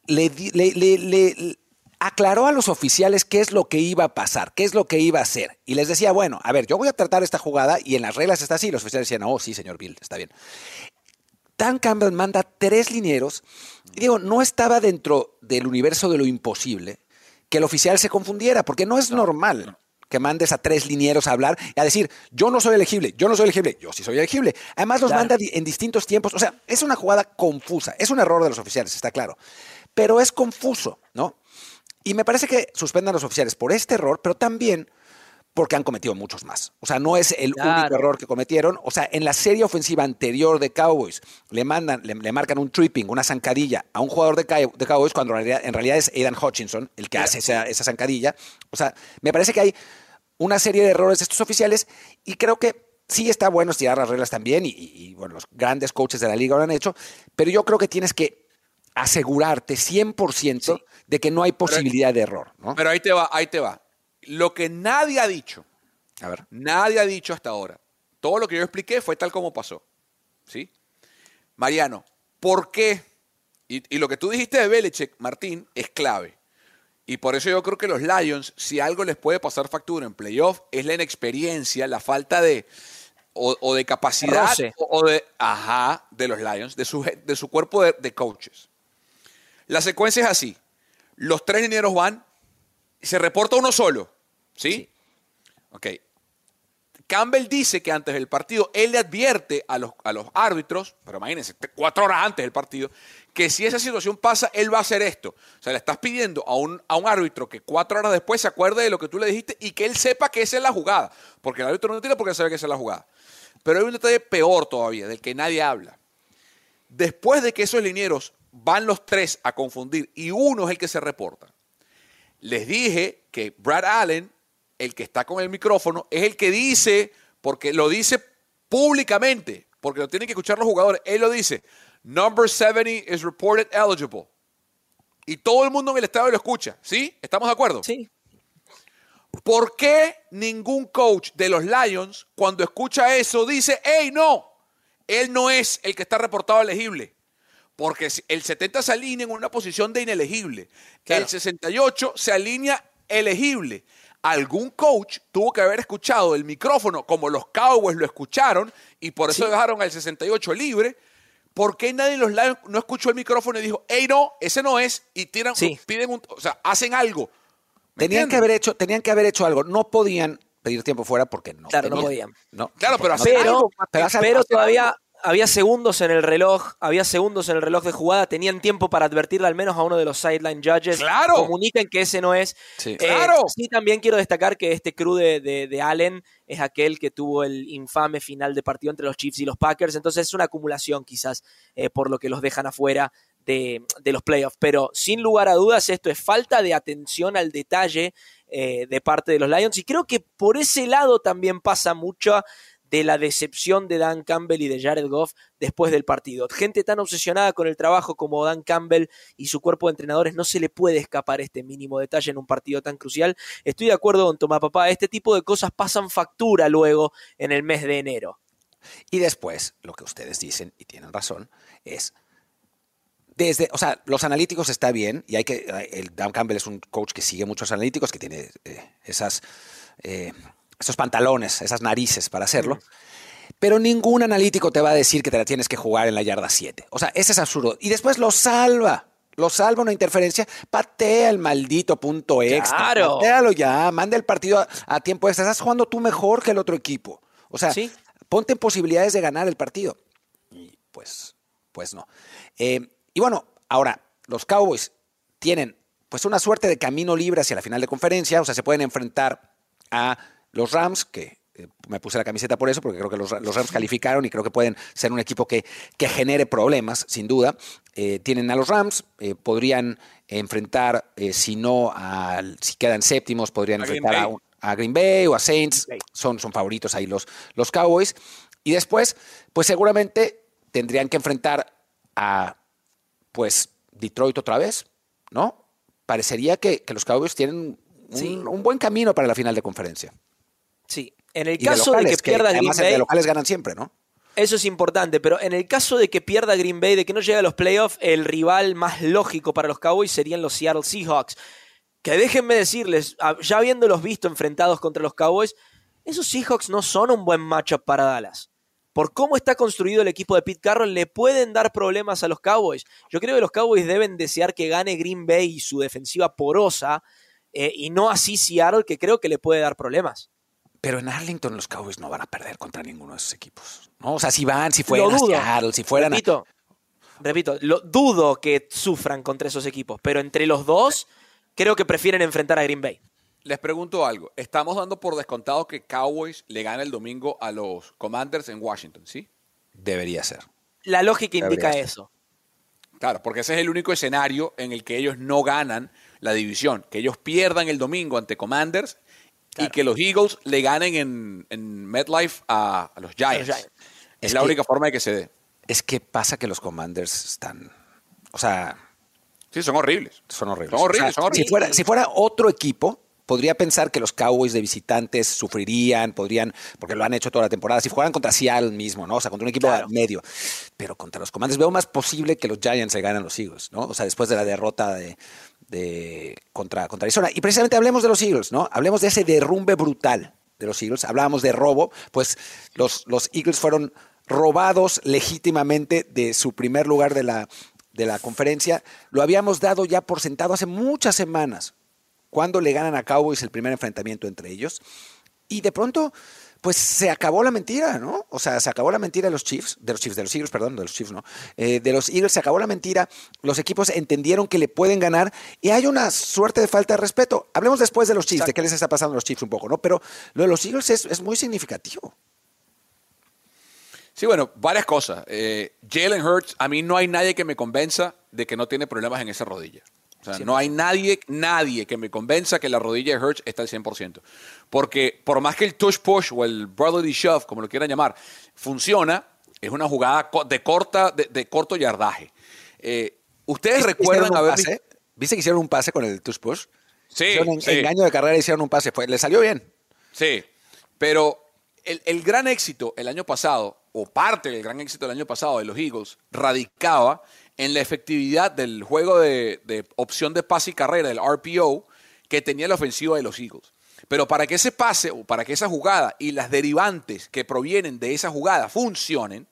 le- le- le- aclaró a los oficiales qué es lo que iba a pasar, qué es lo que iba a hacer. Y les decía, bueno, a ver, yo voy a tratar esta jugada y en las reglas está así. Los oficiales decían, oh, sí, señor Bill, está bien. Dan Campbell manda tres linieros. Y digo, no estaba dentro del universo de lo imposible que el oficial se confundiera, porque no es normal que mandes a tres linieros a hablar y a decir, yo no soy elegible, yo no soy elegible, yo sí soy elegible. Además los manda en distintos tiempos. O sea, es una jugada confusa. Es un error de los oficiales, está claro. Pero es confuso, ¿no? Y me parece que suspendan a los oficiales por este error, pero también porque han cometido muchos más. O sea, no es el único error que cometieron. O sea, en la serie ofensiva anterior de Cowboys le mandan, le, marcan un tripping, una zancadilla a un jugador de, Cowboys cuando en realidad, es Aidan Hutchinson el que hace esa, esa zancadilla. O sea, me parece que hay una serie de errores de estos oficiales y creo que sí está bueno estirar las reglas también y, bueno, los grandes coaches de la liga lo han hecho, pero yo creo que tienes que asegurarte 100% de que no hay posibilidad de error. Pero ahí te va, ahí te va. Lo que nadie ha dicho, a ver, nadie ha dicho hasta ahora, todo lo que yo expliqué fue tal como pasó. ¿Sí? Mariano, ¿por qué? Y, lo que tú dijiste de Belichick, Martín, es clave. Y por eso yo creo que los Lions, si algo les puede pasar factura en playoff, es la inexperiencia, la falta de o, de capacidad o, de ajá de los Lions, de su, de su cuerpo de, de, coaches. La secuencia es así: los tres dineros van y se reporta uno solo. ¿Sí? Ok. Campbell dice que antes del partido él le advierte a los, a los árbitros, pero imagínense, cuatro horas antes del partido, que si esa situación pasa, él va a hacer esto. O sea, le estás pidiendo a un, a un árbitro que cuatro horas después se acuerde de lo que tú le dijiste y que él sepa que esa es la jugada. Porque el árbitro no tiene por qué saber que esa es la jugada. Pero hay un detalle peor todavía, del que nadie habla. Después de que esos linieros van los tres a confundir y uno es el que se reporta, les dije que Brad Allen, el que está con el micrófono, es el que dice, porque lo dice públicamente, porque lo tienen que escuchar los jugadores, él lo dice, number 70 is reported eligible. Y todo el mundo en el estadio lo escucha, ¿sí? ¿Estamos de acuerdo? Sí. ¿Por qué ningún coach de los Lions, cuando escucha eso, dice, hey, no, él no es el que está reportado elegible? Porque el 70 se alinea en una posición de inelegible. El 68 se alinea elegible. Algún coach tuvo que haber escuchado el micrófono como los Cowboys lo escucharon y por eso dejaron al 68 libre. ¿Por qué nadie en los Lions no escuchó el micrófono y dijo, hey, no, ese no es? Y tiran, piden un, o sea, hacen algo. Tenían que, haber hecho, tenían que haber hecho algo. No podían pedir tiempo fuera porque no. Claro, no podían. No, claro, pero, pero, pero todavía, había segundos en el reloj, había segundos en el reloj de jugada, tenían tiempo para advertirle al menos a uno de los sideline judges. ¡Claro! Comuniquen que ese no es. Sí, eh, ¡Claro! Sí, también quiero destacar que este crew de, Allen es aquel que tuvo el infame final de partido entre los Chiefs y los Packers, entonces es una acumulación quizás eh, por lo que los dejan afuera de, los playoffs. Pero sin lugar a dudas, esto es falta de atención al detalle eh, de parte de los Lions y creo que por ese lado también pasa mucho de la decepción de Dan Campbell y de Jared Goff después del partido. Gente tan obsesionada con el trabajo como Dan Campbell y su cuerpo de entrenadores no se le puede escapar este mínimo detalle en un partido tan crucial. Estoy de acuerdo con Tomás Papá, este tipo de cosas pasan factura luego en el mes de enero. Y después, lo que ustedes dicen, y tienen razón, es desde, o sea, los analíticos está bien, y hay que, el Dan Campbell es un coach que sigue muchos analíticos, que tiene eh, esas eh, esos pantalones, esas narices para hacerlo. Pero ningún analítico te va a decir que te la tienes que jugar en la yarda 7. O sea, ese es absurdo. Y después lo salva. Lo salva una interferencia, patea el maldito punto extra. Claro. Patealo ya, manda el partido a, tiempo extra. Estás jugando tú mejor que el otro equipo. O sea, ponte en posibilidades de ganar el partido. Y pues, pues no. Eh, y bueno, ahora, los Cowboys tienen pues una suerte de camino libre hacia la final de conferencia. O sea, se pueden enfrentar a los Rams, que eh, me puse la camiseta por eso, porque creo que los, Rams calificaron y creo que pueden ser un equipo que, que genere problemas, sin duda. Eh, tienen a los Rams, eh, podrían enfrentar, si no, si quedan séptimos, podrían enfrentar a, Green Bay o a Saints. Son, son favoritos ahí los, los Cowboys. Y después, pues seguramente tendrían que enfrentar a, pues, Detroit otra vez, ¿no? Parecería que, los Cowboys tienen un buen camino para la final de conferencia. Sí, en el caso de, que pierda Green Bay. De locales ganan siempre, ¿no? Eso es importante, pero en el caso de que pierda Green Bay, de que no llegue a los playoffs, el rival más lógico para los Cowboys serían los Seattle Seahawks. Que déjenme decirles, ya habiéndolos visto enfrentados contra los Cowboys, esos Seahawks no son un buen matchup para Dallas. por cómo está construido el equipo de Pete Carroll, le pueden dar problemas a los Cowboys. Yo creo que los Cowboys deben desear que gane Green Bay y su defensiva porosa, eh, y no así Seattle, que creo que le puede dar problemas. Pero en Arlington los Cowboys no van a perder contra ninguno de esos equipos. ¿no? O sea, si van, si fueran a Seattle, si fueran repito, Repito, lo, dudo que sufran contra esos equipos, pero entre los dos creo que prefieren enfrentar a Green Bay. Les pregunto algo. Estamos dando por descontado que Cowboys le gane el domingo a los Commanders en Washington, ¿sí? Debería ser. La lógica indica eso. Claro, porque ese es el único escenario en el que ellos no ganan la división. Que ellos pierdan el domingo ante Commanders y que los Eagles le ganen en, MetLife a, los Giants. Es, la única forma de que se dé. Es que pasa que los Commanders están. O sea. Sí, son horribles. Son horribles. Son horribles, Si, fuera, si fuera otro equipo, podría pensar que los Cowboys de visitantes sufrirían, podrían, porque lo han hecho toda la temporada, si jugaran contra Seattle mismo, ¿no? O sea, contra un equipo medio. Pero contra los Commanders veo más posible que los Giants se ganen los Eagles, ¿no? O sea, después de la derrota de, contra, contra Arizona. Y precisamente hablemos de los Eagles, ¿no? Hablemos de ese derrumbe brutal de los Eagles. Hablábamos de robo, pues los, los Eagles fueron robados legítimamente de su primer lugar de la, de la conferencia. Lo habíamos dado ya por sentado hace muchas semanas, cuando le ganan a Cowboys el primer enfrentamiento entre ellos. Y de pronto pues se acabó la mentira, ¿no? O sea, se acabó la mentira de los Chiefs, de los Chiefs, de los Eagles, perdón, de los Chiefs, ¿no? Eh, de los Eagles se acabó la mentira, los equipos entendieron que le pueden ganar y hay una suerte de falta de respeto. Hablemos después de los Chiefs, de qué les está pasando a los Chiefs un poco, ¿no? Pero lo de los Eagles es, muy significativo. Sí, bueno, varias cosas. Eh, Jalen Hurts, a mí no hay nadie que me convenza de que no tiene problemas en esa rodilla. O sea, no hay nadie, nadie que me convenza que la rodilla de Hurts está al 100%. Porque por más que el touch push o el brotherly shove, como lo quieran llamar, funciona, es una jugada de, corta, de, corto yardaje. Eh, ¿Ustedes recuerdan haber pase? ¿Viste que hicieron un pase con el touch push? Sí. En sí. engaño de carrera hicieron un pase. le salió bien. Sí. Pero el, el gran éxito el año pasado, o parte del gran éxito del año pasado de los Eagles, radicaba en la efectividad del juego de, opción de pase y carrera, del RPO, que tenía la ofensiva de los Eagles. Pero para que ese pase o para que esa jugada y las derivantes que provienen de esa jugada funcionen,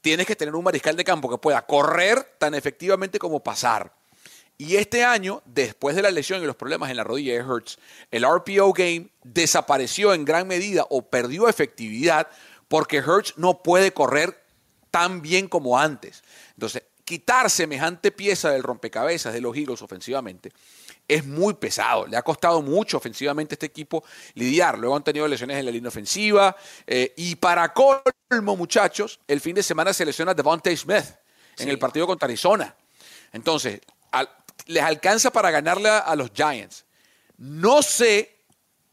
tienes que tener un mariscal de campo que pueda correr tan efectivamente como pasar. Y este año, después de la lesión y los problemas en la rodilla de Hertz, el RPO game desapareció en gran medida o perdió efectividad porque Hertz no puede correr tan bien como antes. Entonces, quitar semejante pieza del rompecabezas de los Eagles ofensivamente es muy pesado. Le ha costado mucho ofensivamente a este equipo lidiar. Luego han tenido lesiones en la línea ofensiva. Eh, y para colmo, muchachos, el fin de semana se lesiona Devontae Smith en el partido contra Arizona. Entonces, les alcanza para ganarle a, a los Giants. No sé,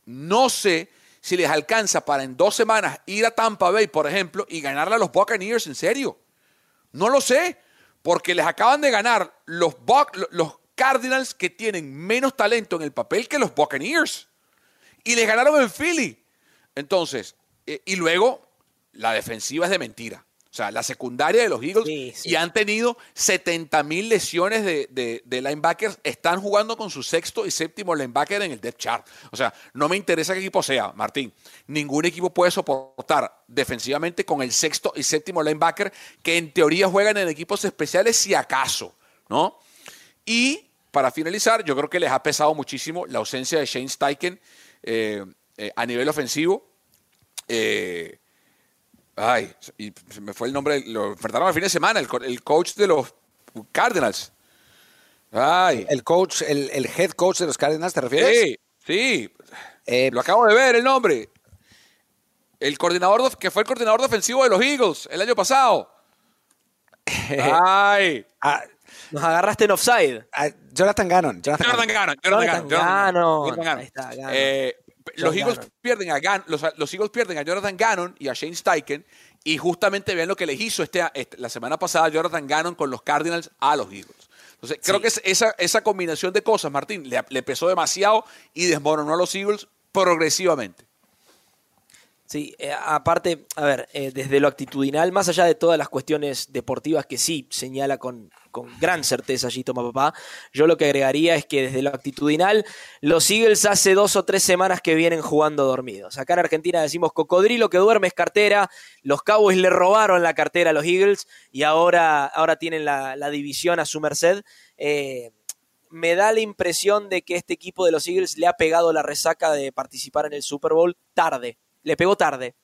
no sé si les alcanza para en dos semanas ir a Tampa Bay, por ejemplo, y ganarle a los Buccaneers en serio. No lo sé porque les acaban de ganar los, Cardinals que tienen menos talento en el papel que los Buccaneers. Y les ganaron en Philly. Entonces, eh, y luego la defensiva es de mentira. O sea, la secundaria de los Eagles y han tenido 70 mil lesiones de, linebackers. Están jugando con su sexto y séptimo linebacker en el depth chart. O sea, no me interesa qué equipo sea, Martín. Ningún equipo puede soportar defensivamente con el sexto y séptimo linebacker que en teoría juegan en equipos especiales si acaso, ¿no? Y para finalizar, yo creo que les ha pesado muchísimo la ausencia de Shane Steichen eh, eh, a nivel ofensivo. Eh, Ay, y se me fue el nombre, lo enfrentaron al fin de semana, el, coach de los Cardinals. Ay. El coach, el, head coach de los Cardinals, ¿te refieres? Sí, sí. Eh, lo acabo de ver el nombre. El coordinador, que fue el coordinador defensivo de los Eagles el año pasado. Ay. Ah, nos agarraste en offside. Ah, Jonathan Gannon. Jonathan, Gannon. Jonathan, Gannon. Jonathan Gannon. Ahí está, Gannon. Eh, los Eagles, pierden a los, Eagles pierden a Jonathan Gannon y a Shane Steichen y justamente vean lo que les hizo este, este, la semana pasada Jonathan Gannon con los Cardinals a los Eagles. Entonces, creo que esa, esa combinación de cosas, Martín, le, pesó demasiado y desmoronó a los Eagles progresivamente. Sí, eh, aparte, a ver, eh, desde lo actitudinal, más allá de todas las cuestiones deportivas que sí señala con, con gran certeza allí Toma Papá, yo lo que agregaría es que desde lo actitudinal, los Eagles hace dos o tres semanas que vienen jugando dormidos. Acá en Argentina decimos cocodrilo que duerme es cartera, los Cowboys le robaron la cartera a los Eagles y ahora, ahora tienen la, la división a su merced. Eh, me da la impresión de que este equipo de los Eagles le ha pegado la resaca de participar en el Super Bowl tarde le pegó tarde.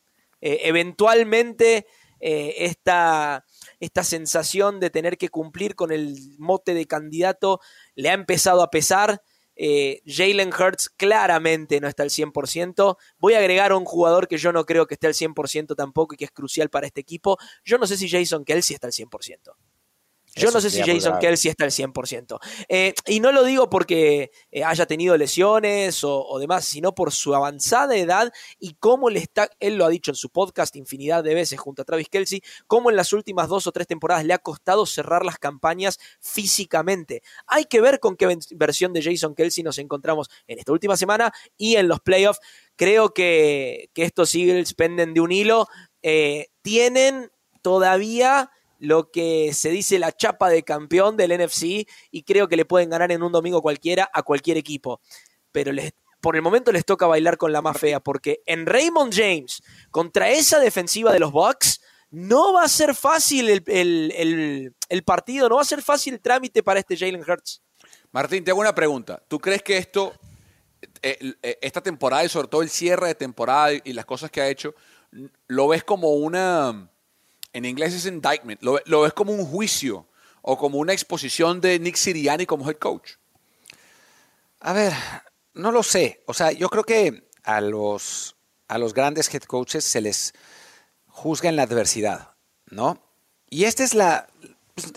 Eh, eventualmente eh, esta, esta, sensación de tener que cumplir con el mote de candidato le ha empezado a pesar. Eh, Jalen Hurts claramente no está al 100%. Voy a agregar a un jugador que yo no creo que esté al 100% tampoco y que es crucial para este equipo. Yo no sé si Jason Kelsey está al 100%. Yo no sé si Jason Kelsey está al 100%. Eh, y no lo digo porque eh, haya tenido lesiones o, demás, sino por su avanzada edad y cómo le está, él lo ha dicho en su podcast infinidad de veces junto a Travis Kelsey, cómo en las últimas dos o tres temporadas le ha costado cerrar las campañas físicamente. Hay que ver con qué versión de Jason Kelsey nos encontramos en esta última semana y en los playoffs. Creo que, estos Eagles penden de un hilo. Eh, tienen todavía lo que se dice la chapa de campeón del NFC y creo que le pueden ganar en un domingo cualquiera a cualquier equipo. Pero por el momento les toca bailar con la más fea porque en Raymond James contra esa defensiva de los Bucks no va a ser fácil el, partido, no va a ser fácil el trámite para este Jalen Hurts. Martín, te hago una pregunta. ¿Tú crees que esto, eh, eh, esta temporada y sobre todo el cierre de temporada y las cosas que ha hecho, lo ves como una en inglés es indictment, lo, lo ves como un juicio o como una exposición de Nick Siriani como head coach. A ver, no lo sé. O sea, yo creo que a los, a los grandes head coaches se les juzga en la adversidad, ¿no? Y esta es la, pues,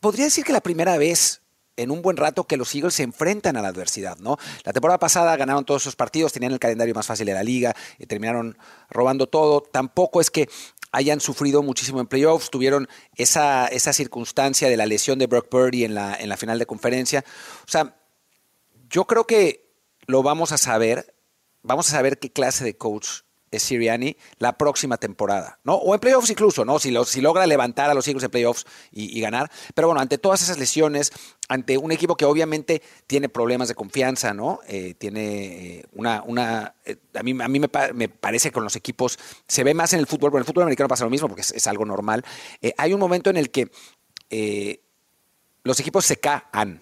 podría decir que la primera vez en un buen rato que los Eagles se enfrentan a la adversidad, ¿no? La temporada pasada ganaron todos sus partidos, tenían el calendario más fácil de la liga y terminaron robando todo. Tampoco es que hayan sufrido muchísimo en playoffs, tuvieron esa, esa circunstancia de la lesión de Brock Purdy en la, en la final de conferencia. O sea, yo creo que lo vamos a saber, vamos a saber qué clase de coach Siriani la próxima temporada, ¿no? O en playoffs incluso, ¿no? Si, si logra levantar a los Eagles en playoffs y, ganar. Pero bueno, ante todas esas lesiones, ante un equipo que obviamente tiene problemas de confianza, ¿no? Eh, tiene eh, una... una eh, a mí, a mí me, parece que con los equipos se ve más en el fútbol, pero en el fútbol americano pasa lo mismo porque es, algo normal. hay un momento en el que los equipos se caen,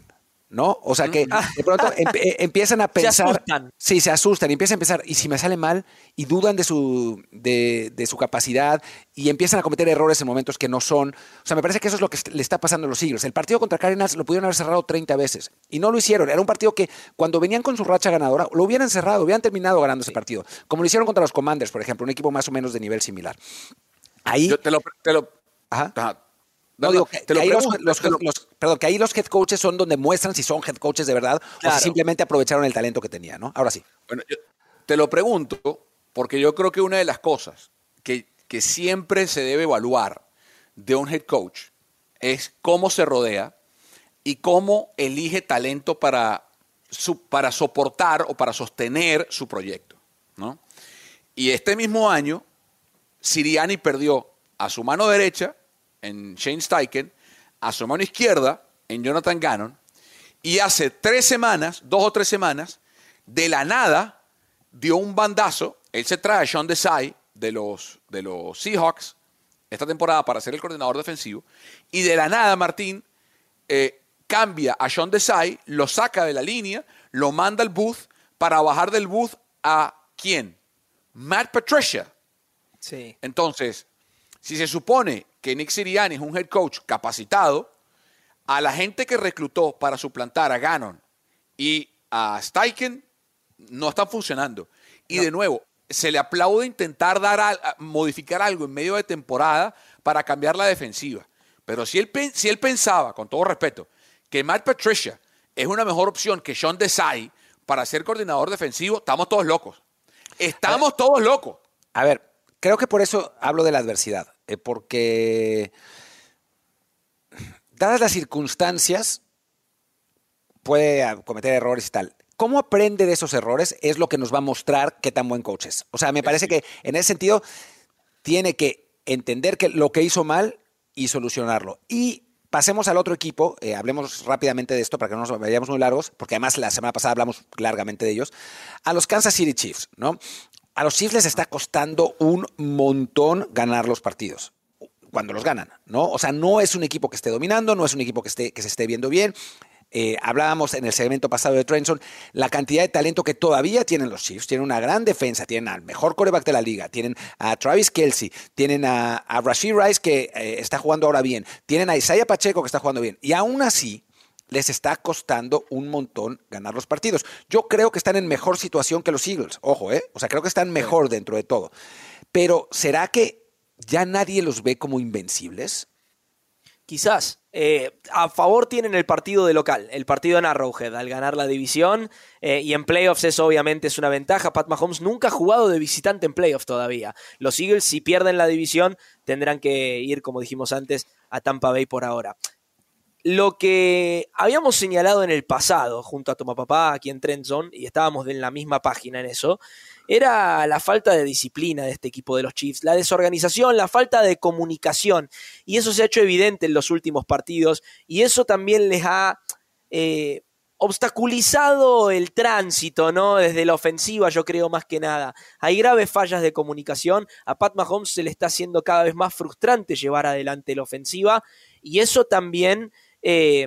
¿no? O sea que ah. de pronto eh, empiezan a pensar. Se asustan. Sí, se asustan y empiezan a pensar, ¿y si me sale mal? Y dudan de su, de, su capacidad y empiezan a cometer errores en momentos que no son. O sea, me parece que eso es lo que le está pasando a los Eagles. El partido contra Cardinals lo pudieron haber cerrado 30 veces y no lo hicieron. Era un partido que cuando venían con su racha ganadora, lo hubieran cerrado, hubieran terminado ganando ese partido. Como lo hicieron contra los Commanders, por ejemplo, un equipo más o menos de nivel similar. Ahí. Yo te lo. Te lo Ajá. No, digo que, ahí los, perdón, que ahí los head coaches son donde muestran si son head coaches de verdad o si simplemente aprovecharon el talento que tenía, ¿no? Ahora sí. Bueno, te lo pregunto porque yo creo que una de las cosas que, que siempre se debe evaluar de un head coach es cómo se rodea y cómo elige talento para, para soportar o para sostener su proyecto, ¿no? Y este mismo año, Siriani perdió a su mano derecha en Shane Steichen, a su mano izquierda en Jonathan Gannon, y hace tres semanas, dos o tres semanas, de la nada dio un bandazo. Él se trae a Sean Desai de los, de los Seahawks esta temporada para ser el coordinador defensivo, y de la nada Martín eh, cambia a Sean Desai, lo saca de la línea, lo manda al booth para bajar del booth a quién? Matt Patricia. Sí. Entonces, si se supone que Nick Sirianni es un head coach capacitado, a la gente que reclutó para suplantar a Gannon y a Steichen no están funcionando. Y de nuevo, se le aplaude intentar dar modificar algo en medio de temporada para cambiar la defensiva. Pero si él, si él pensaba, con todo respeto, que Matt Patricia es una mejor opción que Sean Desai para ser coordinador defensivo, estamos todos locos. Estamos todos locos. A ver, creo que por eso hablo de la adversidad. Eh, porque dadas las circunstancias, puede cometer errores y tal. cómo aprende de esos errores es lo que nos va a mostrar qué tan buen coach es. O sea, me parece que en ese sentido tiene que entender que lo que hizo mal y solucionarlo. Y pasemos al otro equipo, eh, hablemos rápidamente de esto para que no nos vayamos muy largos, porque además la semana pasada hablamos largamente de ellos, a los Kansas City Chiefs, ¿no? A los Chiefs les está costando un montón ganar los partidos cuando los ganan, ¿no? O sea, no es un equipo que esté dominando, no es un equipo que, esté, que se esté viendo bien. Eh, hablábamos en el segmento pasado de Trenson, la cantidad de talento que todavía tienen los Chiefs. Tienen una gran defensa, tienen al mejor coreback de la liga, tienen a Travis Kelsey, tienen a, Rashid Rice que eh, está jugando ahora bien, tienen a Isaiah Pacheco que está jugando bien. Y aún así, les está costando un montón ganar los partidos. Yo creo que están en mejor situación que los Eagles, ojo, ¿eh? O sea, creo que están mejor dentro de todo. Pero ¿será que ya nadie los ve como invencibles? Quizás. Eh, a favor tienen el partido de local, el partido en Arrowhead, al ganar la división. eh, y en playoffs eso obviamente es una ventaja. Pat Mahomes nunca ha jugado de visitante en playoffs todavía. Los Eagles, si pierden la división, tendrán que ir, como dijimos antes, a Tampa Bay por ahora. Lo que habíamos señalado en el pasado, junto a Toma Papá aquí en Trend Zone, y estábamos en la misma página en eso, era la falta de disciplina de este equipo de los Chiefs, la desorganización, la falta de comunicación. Y eso se ha hecho evidente en los últimos partidos y eso también les ha eh, obstaculizado el tránsito, ¿no? Desde la ofensiva, yo creo más que nada. Hay graves fallas de comunicación. A Pat Mahomes se le está haciendo cada vez más frustrante llevar adelante la ofensiva y eso también... eh,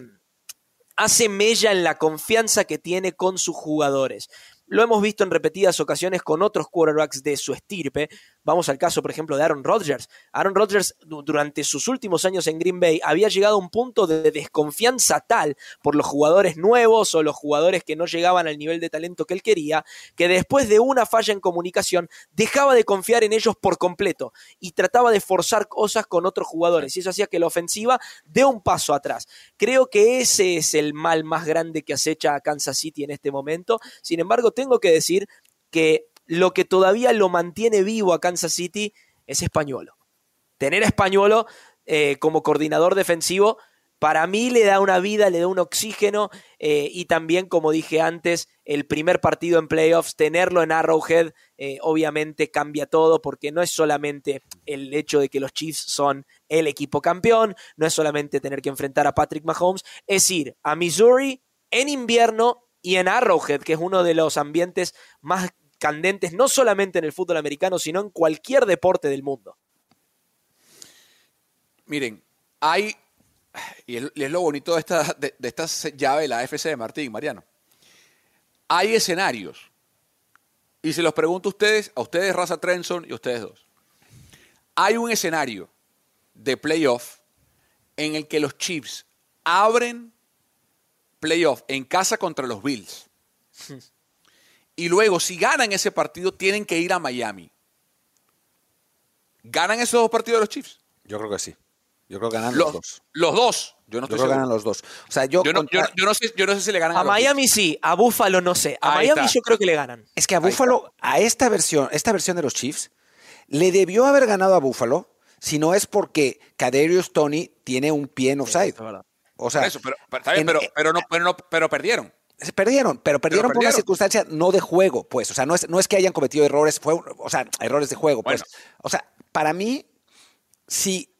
hace mella en la confianza que tiene con sus jugadores. Lo hemos visto en repetidas ocasiones con otros quarterbacks de su estirpe. Vamos al caso, por ejemplo, de Aaron Rodgers. Aaron Rodgers, du- durante sus últimos años en Green Bay, había llegado a un punto de desconfianza tal por los jugadores nuevos o los jugadores que no llegaban al nivel de talento que él quería, que después de una falla en comunicación, dejaba de confiar en ellos por completo y trataba de forzar cosas con otros jugadores. Y eso hacía que la ofensiva dé un paso atrás. Creo que ese es el mal más grande que acecha a Kansas City en este momento. Sin embargo, tengo que decir que lo que todavía lo mantiene vivo a Kansas City es Españolo. Tener a Españolo eh, como coordinador defensivo, para mí le da una vida, le da un oxígeno eh, y también, como dije antes, el primer partido en playoffs, tenerlo en Arrowhead, eh, obviamente cambia todo porque no es solamente el hecho de que los Chiefs son el equipo campeón, no es solamente tener que enfrentar a Patrick Mahomes, es ir a Missouri en invierno y en Arrowhead, que es uno de los ambientes más candentes, no solamente en el fútbol americano, sino en cualquier deporte del mundo. Miren, hay, y es, lo bonito de esta, de, llave de la AFC de Martín, Mariano. Hay escenarios, y se los pregunto a ustedes, a ustedes, Raza Trenson y a ustedes dos. Hay un escenario de playoff en el que los Chiefs abren playoff en casa contra los Bills. Y luego, si ganan ese partido, tienen que ir a Miami. ¿Ganan esos dos partidos de los Chiefs? Yo creo que sí. Yo creo que ganan los, Los, dos. los dos. Yo no Yo estoy creo que seguro. ganan los dos. O sea, yo, Yo no, contra- yo- yo no sé, yo no sé si le ganan a, A los Miami sí, a Buffalo no sé. A Ahí Miami está. yo creo que le ganan. Es que a Ahí Buffalo, a esta versión, esta versión de los Chiefs, le debió haber ganado a Buffalo si no es porque Kadarius Tony tiene un pie en offside. es verdad. O sea, eso, pero, pero, está bien, en- pero, eh, pero no, pero, no- pero perdieron. perdieron, pero perdieron por una circunstancia no de juego, pues. O sea, no es, no es que hayan cometido errores, fue, o sea, errores de juego, pues. Bueno. O sea, para mí, si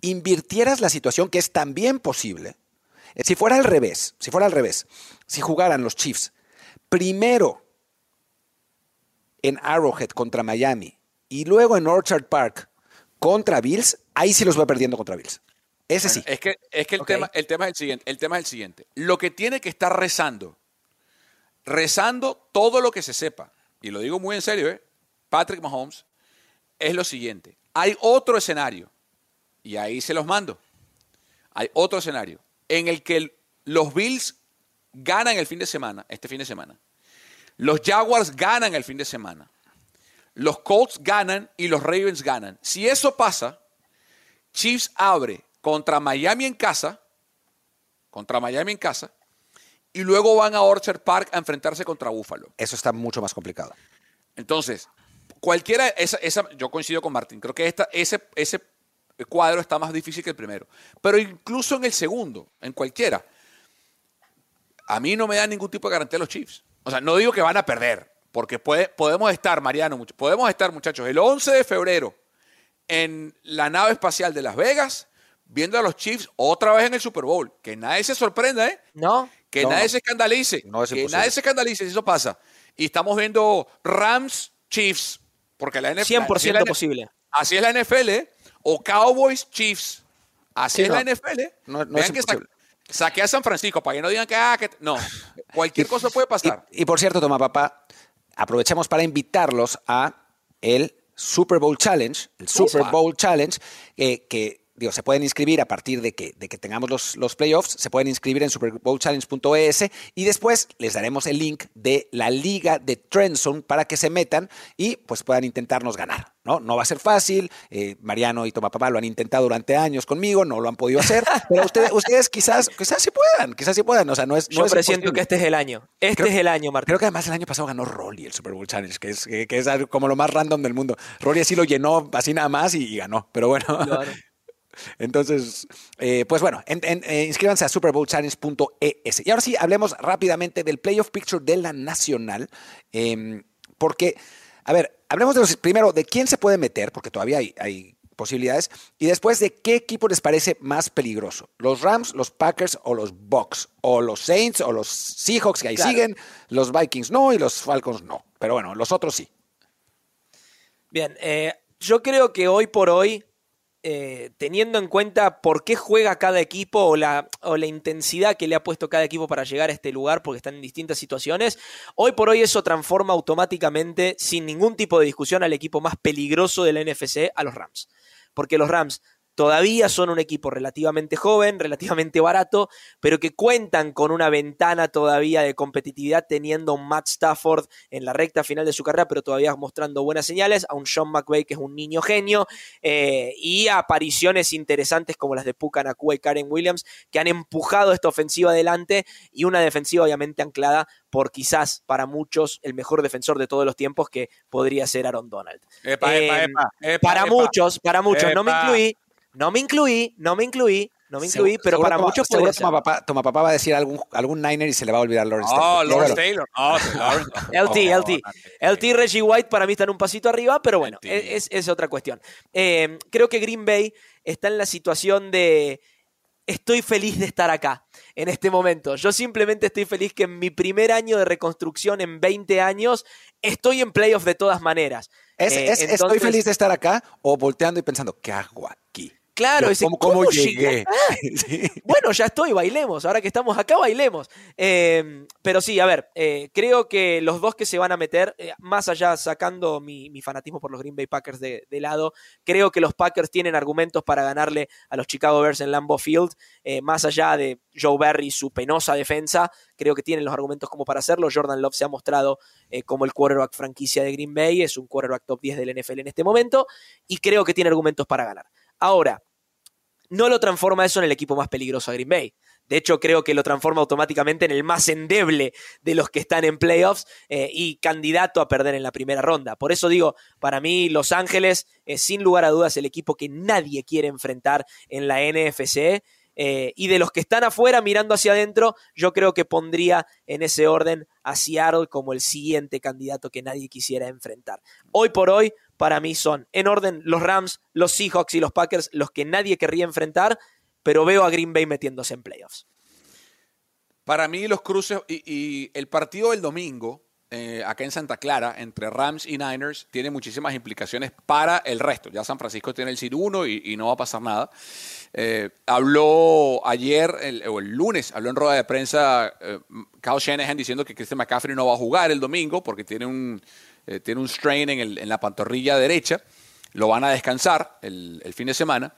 invirtieras la situación, que es también posible, eh, si fuera al revés, si fuera al revés, si jugaran los Chiefs primero en Arrowhead contra Miami y luego en Orchard Park contra Bills, ahí sí los va perdiendo contra Bills. Ese sí. Es que, es que el, tema, el, tema es el, siguiente, el tema es el siguiente. Lo que tiene que estar rezando, rezando todo lo que se sepa, y lo digo muy en serio, ¿eh? Patrick Mahomes, es lo siguiente. Hay otro escenario, y ahí se los mando. Hay otro escenario en el que los Bills ganan el fin de semana, este fin de semana. Los Jaguars ganan el fin de semana. Los Colts ganan y los Ravens ganan. Si eso pasa, Chiefs abre contra Miami en casa, contra Miami en casa, y luego van a Orchard Park a enfrentarse contra Buffalo. Eso está mucho más complicado. Entonces, cualquiera, esa, esa- yo coincido con Martín, creo que esta, ese, ese cuadro está más difícil que el primero. Pero incluso en el segundo, en cualquiera, a mí no me da ningún tipo de garantía los Chiefs. o sea, no digo que van a perder, porque puede, podemos estar, Mariano, podemos estar, muchachos, el 11 de febrero en la nave espacial de Las Vegas, viendo a los Chiefs otra vez en el Super Bowl. Que nadie se sorprenda, ¿eh? No. Que nadie se escandalice. No es que imposible. nadie se escandalice si eso pasa. Y estamos viendo Rams Chiefs, porque la NFL... 100% así es la- posible. Así es la NFL, ¿eh? o Cowboys Chiefs. Así Sí, es no. la NFL. No- no Vean es que sa- imposible. saqué a San Francisco para que no digan que, ah, que no. Cualquier cosa puede pasar. Y, y por cierto, toma papá, aprovechamos para invitarlos a el Super Bowl Challenge, el Super. Bowl Challenge, eh, que digo, se pueden inscribir a partir de que, de que tengamos los, los playoffs, se pueden inscribir en superbowlchallenge.es y después les daremos el link de la liga de Trendzone para que se metan y pues puedan intentarnos ganar. No, no va a ser fácil, eh, Mariano y Toma Papá lo han intentado durante años conmigo, no lo han podido hacer, pero ustedes, ustedes quizás, quizás sí puedan, quizás sí puedan, o sea, no es... Yo no es presiento que este es el año. Este Creo- es el año, Martín. Creo que además el año pasado ganó Rolly el Super Bowl Challenge, que es, que, es como lo más random del mundo. Rolly así lo llenó así nada más y, y ganó. Pero bueno, Claro. Entonces, eh, pues bueno, en- en- eh, inscríbanse a superbowlchallenge.es. Y ahora sí, hablemos rápidamente del Playoff Picture de la Nacional, eh, porque, a ver, hablemos de los, primero de quién se puede meter, porque todavía hay, hay posibilidades, y después de qué equipo les parece más peligroso. Los Rams, los Packers o los Bucks, o los Saints o los Seahawks que ahí Claro. siguen, los Vikings no y los Falcons no. Pero bueno, los otros sí. Bien, eh, yo creo que hoy por hoy, eh, teniendo en cuenta por qué juega cada equipo o la, o la intensidad que le ha puesto cada equipo para llegar a este lugar, porque están en distintas situaciones, hoy por hoy eso transforma automáticamente, sin ningún tipo de discusión, al equipo más peligroso de la NFC, a los Rams. Porque los Rams todavía son un equipo relativamente joven, relativamente barato, pero que cuentan con una ventana todavía de competitividad teniendo a un Matt Stafford en la recta final de su carrera, pero todavía mostrando buenas señales, a un Sean McVay que es un niño genio, eh, y a apariciones interesantes como las de Puka Nakua y Karen Williams, que han empujado esta ofensiva adelante y una defensiva obviamente anclada por quizás para muchos el mejor defensor de todos los tiempos que podría ser Aaron Donald. Epa, epa, Eh, epa, epa, para muchos, para muchos, no me incluí, no me incluí, no me incluí, no me incluí, Seguro- pero seguro para toma- muchos ser. toma papá, toma papá va a decir algún, algún Niner y se le va a olvidar Lawrence Oh, Taylor. Lawrence Taylor. Oh, Lawrence. LT, Oh, LT. LT Reggie White para mí está en un pasito arriba, pero bueno, LT. es, es otra cuestión. Eh, creo que Green Bay está en la situación de estoy feliz de estar acá en este momento. Yo simplemente estoy feliz que en mi primer año de reconstrucción en 20 años estoy en playoff de todas maneras. ¿Es, Eh, es- ¿Estoy feliz de estar acá o volteando y pensando, ¿qué hago aquí? Claro, dice, ¿cómo, cómo ¿cómo llegué? llegué Sí. Bueno, ya estoy, bailemos. Ahora que estamos acá, bailemos. Eh, pero sí, a ver, eh, creo que los dos que se van a meter, eh, más allá sacando mi, mi fanatismo por los Green Bay Packers de, de lado, creo que los Packers tienen argumentos para ganarle a los Chicago Bears en Lambeau Field, eh, más allá de Joe Barry y su penosa defensa, creo que tienen los argumentos como para hacerlo. Jordan Love se ha mostrado como el quarterback franquicia de Green Bay, es un quarterback top 10 del NFL en este momento, y creo que tiene argumentos para ganar. Ahora, no lo transforma eso en el equipo más peligroso a Green Bay. De hecho, creo que lo transforma automáticamente en el más endeble de los que están en playoffs eh, y candidato a perder en la primera ronda. Por eso digo, para mí Los Ángeles es sin lugar a dudas el equipo que nadie quiere enfrentar en la NFC. eh, y de los que están afuera mirando hacia adentro, yo creo que pondría en ese orden a Seattle como el siguiente candidato que nadie quisiera enfrentar. Hoy por hoy, para mí son en orden los Rams, los Seahawks y los Packers los que nadie querría enfrentar, pero veo a Green Bay metiéndose en playoffs. Para mí los cruces y, el partido del domingo eh, acá en Santa Clara entre Rams y Niners tiene muchísimas implicaciones para el resto. Ya San Francisco tiene el SID 1 y, y no va a pasar nada. Eh, habló ayer el- o el lunes, habló en rueda de prensa eh, Kyle Shanahan diciendo que Christian McCaffrey no va a jugar el domingo porque tiene un, eh, tiene un strain en, el- en la pantorrilla derecha. Lo van a descansar el, el fin de semana.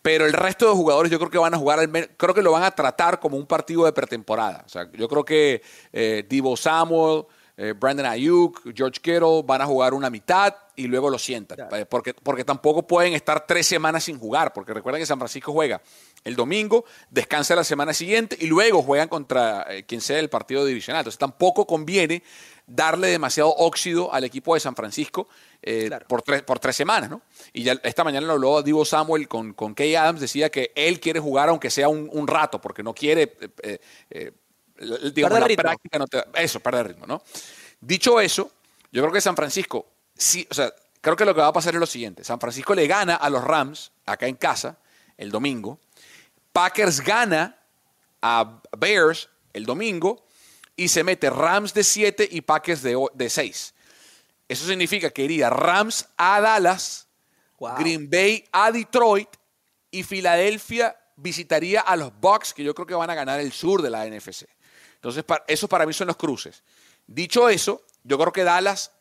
Pero el resto de jugadores yo creo que van a jugar, al creo que lo van a tratar como un partido de pretemporada. O sea, yo creo que eh, Divo Samuel, eh, Brandon Ayuk, George Kittle van a jugar una mitad y luego lo sientan. Porque, porque tampoco pueden estar tres semanas sin jugar. Porque recuerden que San Francisco juega el domingo, descansa la semana siguiente y luego juegan contra eh, quien sea el partido divisional. Entonces tampoco conviene darle demasiado óxido al equipo de San Francisco eh, Claro. por, tres, por tres semanas, ¿no? Y ya esta mañana lo habló Divo Samuel con, con Kay Adams, decía que él quiere jugar aunque sea un, un rato, porque no quiere eh, eh, Digamos, Perder la ritmo. práctica no te da- Eso, perder ritmo, ¿no? Dicho eso, yo creo que San Francisco, sí, o sea, creo que lo que va a pasar es lo siguiente. San Francisco le gana a los Rams acá en casa el domingo. Packers gana a Bears el domingo y se mete Rams de 7 y Packers de, de 6. Eso significa que iría Rams a Dallas, Wow. Green Bay a Detroit y Filadelfia visitaría a los Bucks, que yo creo que van a ganar el sur de la NFC. Entonces, esos para mí son los cruces. Dicho eso, yo creo que Dallas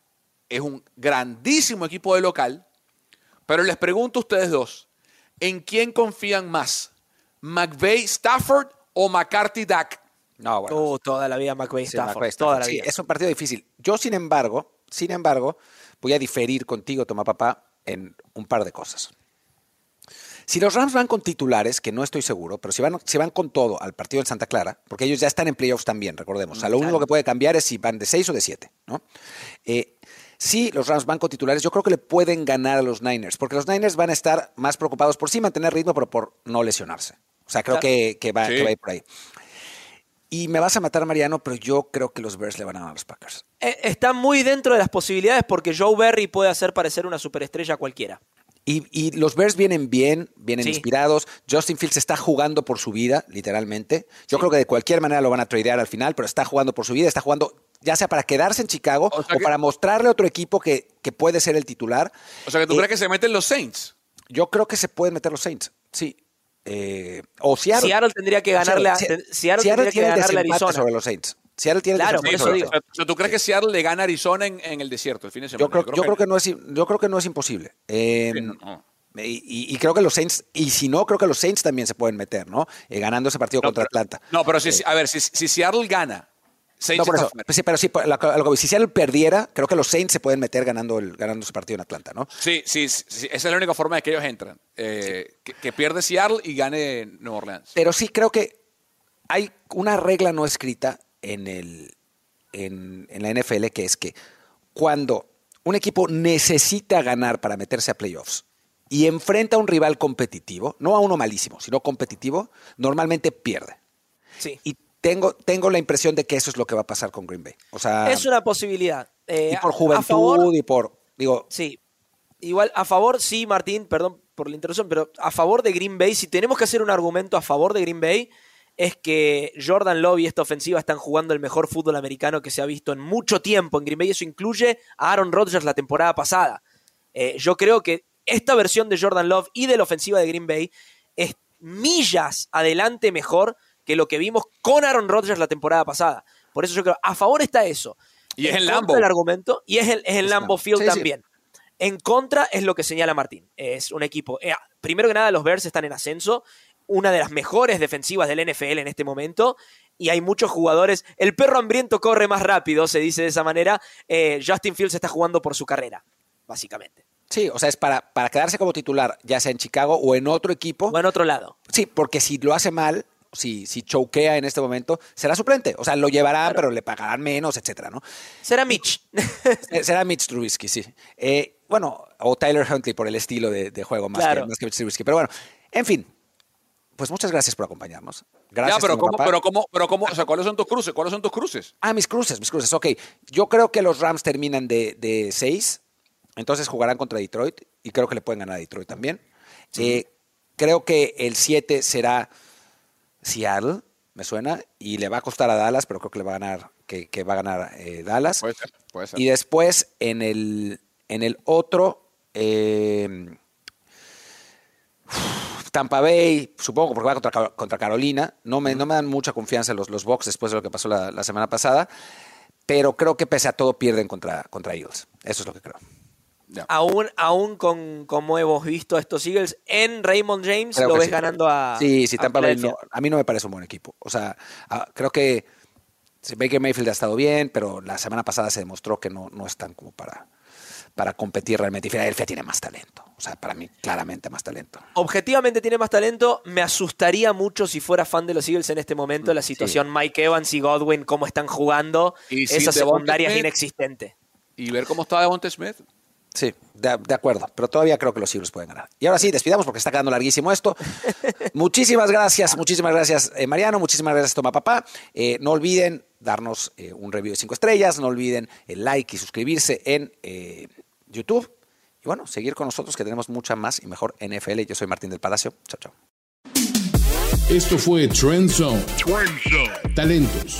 es un grandísimo equipo de local, pero les pregunto a ustedes dos, ¿en quién confían más? ¿McVay Stafford o McCarthy Dak? No, bueno. Oh, toda la vida McVay Sí, Stafford. McVay toda Stafford. la Sí, vida. es un partido difícil. Yo, sin embargo, sin embargo, voy a diferir contigo, Toma Papá, en un par de cosas. Si los Rams van con titulares, que no estoy seguro, pero si van, si van con todo al partido en Santa Clara, porque ellos ya están en playoffs también, recordemos. O sea, lo único que puede cambiar es si van de 6 o de 7, ¿no? Eh, si los Rams van con titulares, yo creo que le pueden ganar a los Niners, porque los Niners van a estar más preocupados por sí mantener ritmo, pero por no lesionarse. O sea, creo Claro. que, que va, Sí. que va a ir por ahí. Y me vas a matar, Mariano, pero yo creo que los Bears le van a ganar a los Packers. Eh, Está muy dentro de las posibilidades porque Joe Berry puede hacer parecer una superestrella a cualquiera. Y, y los Bears vienen bien, vienen Sí. inspirados. Justin Fields está jugando por su vida, literalmente. Yo creo que de cualquier manera lo van a tradear al final, pero está jugando por su vida, está jugando ya sea para quedarse en Chicago O o, sea que- para mostrarle a otro equipo que, que puede ser el titular. O sea, que tú Eh, crees que se meten los Saints. Yo creo que se pueden meter los Saints, sí. Eh, o Seattle. Seattle tendría que ganarle a, Seattle tendría que tiene el ganarle Arizona. sobre los Saints. Seattle tiene Claro, por eso digo. O sea, ¿tú crees que Seattle le gana a Arizona en, en el desierto el fin de semana? Yo creo, yo creo que no es, yo creo que no es imposible. Eh, Sí, no. Y, y- y creo que los Saints, y si no, creo que los Saints también se pueden meter, ¿no? Eh, ganando ese partido No, contra pero- Atlanta. No, pero si, a ver, si, si Seattle gana, Saints No, por está eso. fuera. Sí, pero sí, la- lo que voy, si Seattle perdiera, creo que los Saints se pueden meter ganando, el, ganando ese partido en Atlanta, ¿no? Sí, sí, sí, esa es la única forma de que ellos entran. Eh, que, que pierde Seattle y gane Nueva Orleans. Pero sí creo que hay una regla no escrita en, el, en, en la NFL que es que cuando un equipo necesita ganar para meterse a playoffs y enfrenta a un rival competitivo, no a uno malísimo, sino competitivo, normalmente pierde. Sí. Y tengo, tengo la impresión de que eso es lo que va a pasar con Green Bay. O sea, Es una posibilidad. Eh, y por juventud favor- y por, digo, Sí. Igual, a favor, sí, Martín, perdón por la interrupción, pero a favor de Green Bay, si tenemos que hacer un argumento a favor de Green Bay, es que Jordan Love y esta ofensiva están jugando el mejor fútbol americano que se ha visto en mucho tiempo en Green Bay. Eso incluye a Aaron Rodgers la temporada pasada. Eh, yo creo que esta versión de Jordan Love y de la ofensiva de Green Bay es millas adelante mejor que lo que vimos con Aaron Rodgers la temporada pasada. Por eso yo creo, a favor está eso. Y es contra Lambeau. el argumento, y es, el, es Lambeau Lambeau. Field Sí, sí. también. En contra es lo que señala Martín. Es un equipo. eh, primero que nada, los Bears están en ascenso. Una de las mejores defensivas del NFL en este momento. Y hay muchos jugadores. El perro hambriento corre más rápido, se dice de esa manera. Eh, Justin Fields está jugando por su carrera, básicamente. sí, o sea, es para, para quedarse como titular, ya sea en Chicago o en otro equipo. O en otro lado. Sí, porque si lo hace mal, si, si choquea en este momento, será suplente. O sea, lo llevarán, pero le pagarán menos, etcétera, ¿no? Será Mitch. Eh, Será Mitch Trubisky, sí. Eh, bueno, o Tyler Huntley por el estilo de, de juego más, Claro. que, más que Mitch Trubisky. Pero bueno, en fin. Pues muchas gracias por acompañarnos. Gracias. ya, pero ¿cómo, pero cómo, pero cómo, o sea, ¿cuáles son tus cruces? ¿Cuáles son tus cruces? Ah, mis cruces, mis cruces. Ok. Yo creo que los Rams terminan de, de seis. Entonces jugarán contra Detroit. Y creo que le pueden ganar a Detroit también. Eh, creo que el 7 será Seattle, me suena. Y le va a costar a Dallas, pero creo que le va a ganar, que, que va a ganar eh, Dallas. Puede ser, puede ser. Y después en el, en el otro, eh, Tampa Bay, supongo porque va contra, contra Carolina. No me, no me dan mucha confianza los, los Bucks después de lo que pasó la, la semana pasada. Pero creo que pese a todo pierden contra, contra Eagles. Eso es lo que creo. Aún aún con como hemos visto a estos Eagles en Raymond James, Creo lo ves sí. ganando a. Sí, sí, a Tampa Bay no- a mí no me parece un buen equipo. O sea, creo que Baker Mayfield ha estado bien, pero la semana pasada se demostró que no, no están como para, para competir realmente. Y Philadelphia tiene más talento. O sea, para mí, claramente más talento. objetivamente tiene más talento. Me asustaría mucho si fuera fan de los Eagles en este momento. La situación Mike Evans y Godwin, cómo están jugando. Y Esa Devonta secundaria es inexistente. Y ver cómo está Devonta Smith. Sí, de, de acuerdo, pero todavía creo que los Eagles pueden ganar. Y ahora sí, despidamos porque está quedando larguísimo esto. muchísimas gracias, muchísimas gracias eh, Mariano, muchísimas gracias Toma Papá. Eh, no olviden darnos eh, un review de cinco estrellas, no olviden el like y suscribirse en eh, YouTube. Y bueno, seguir con nosotros que tenemos mucha más y mejor NFL. Yo soy Martín del Palacio. Chao, chao. Esto fue Trend Zone. Talentos.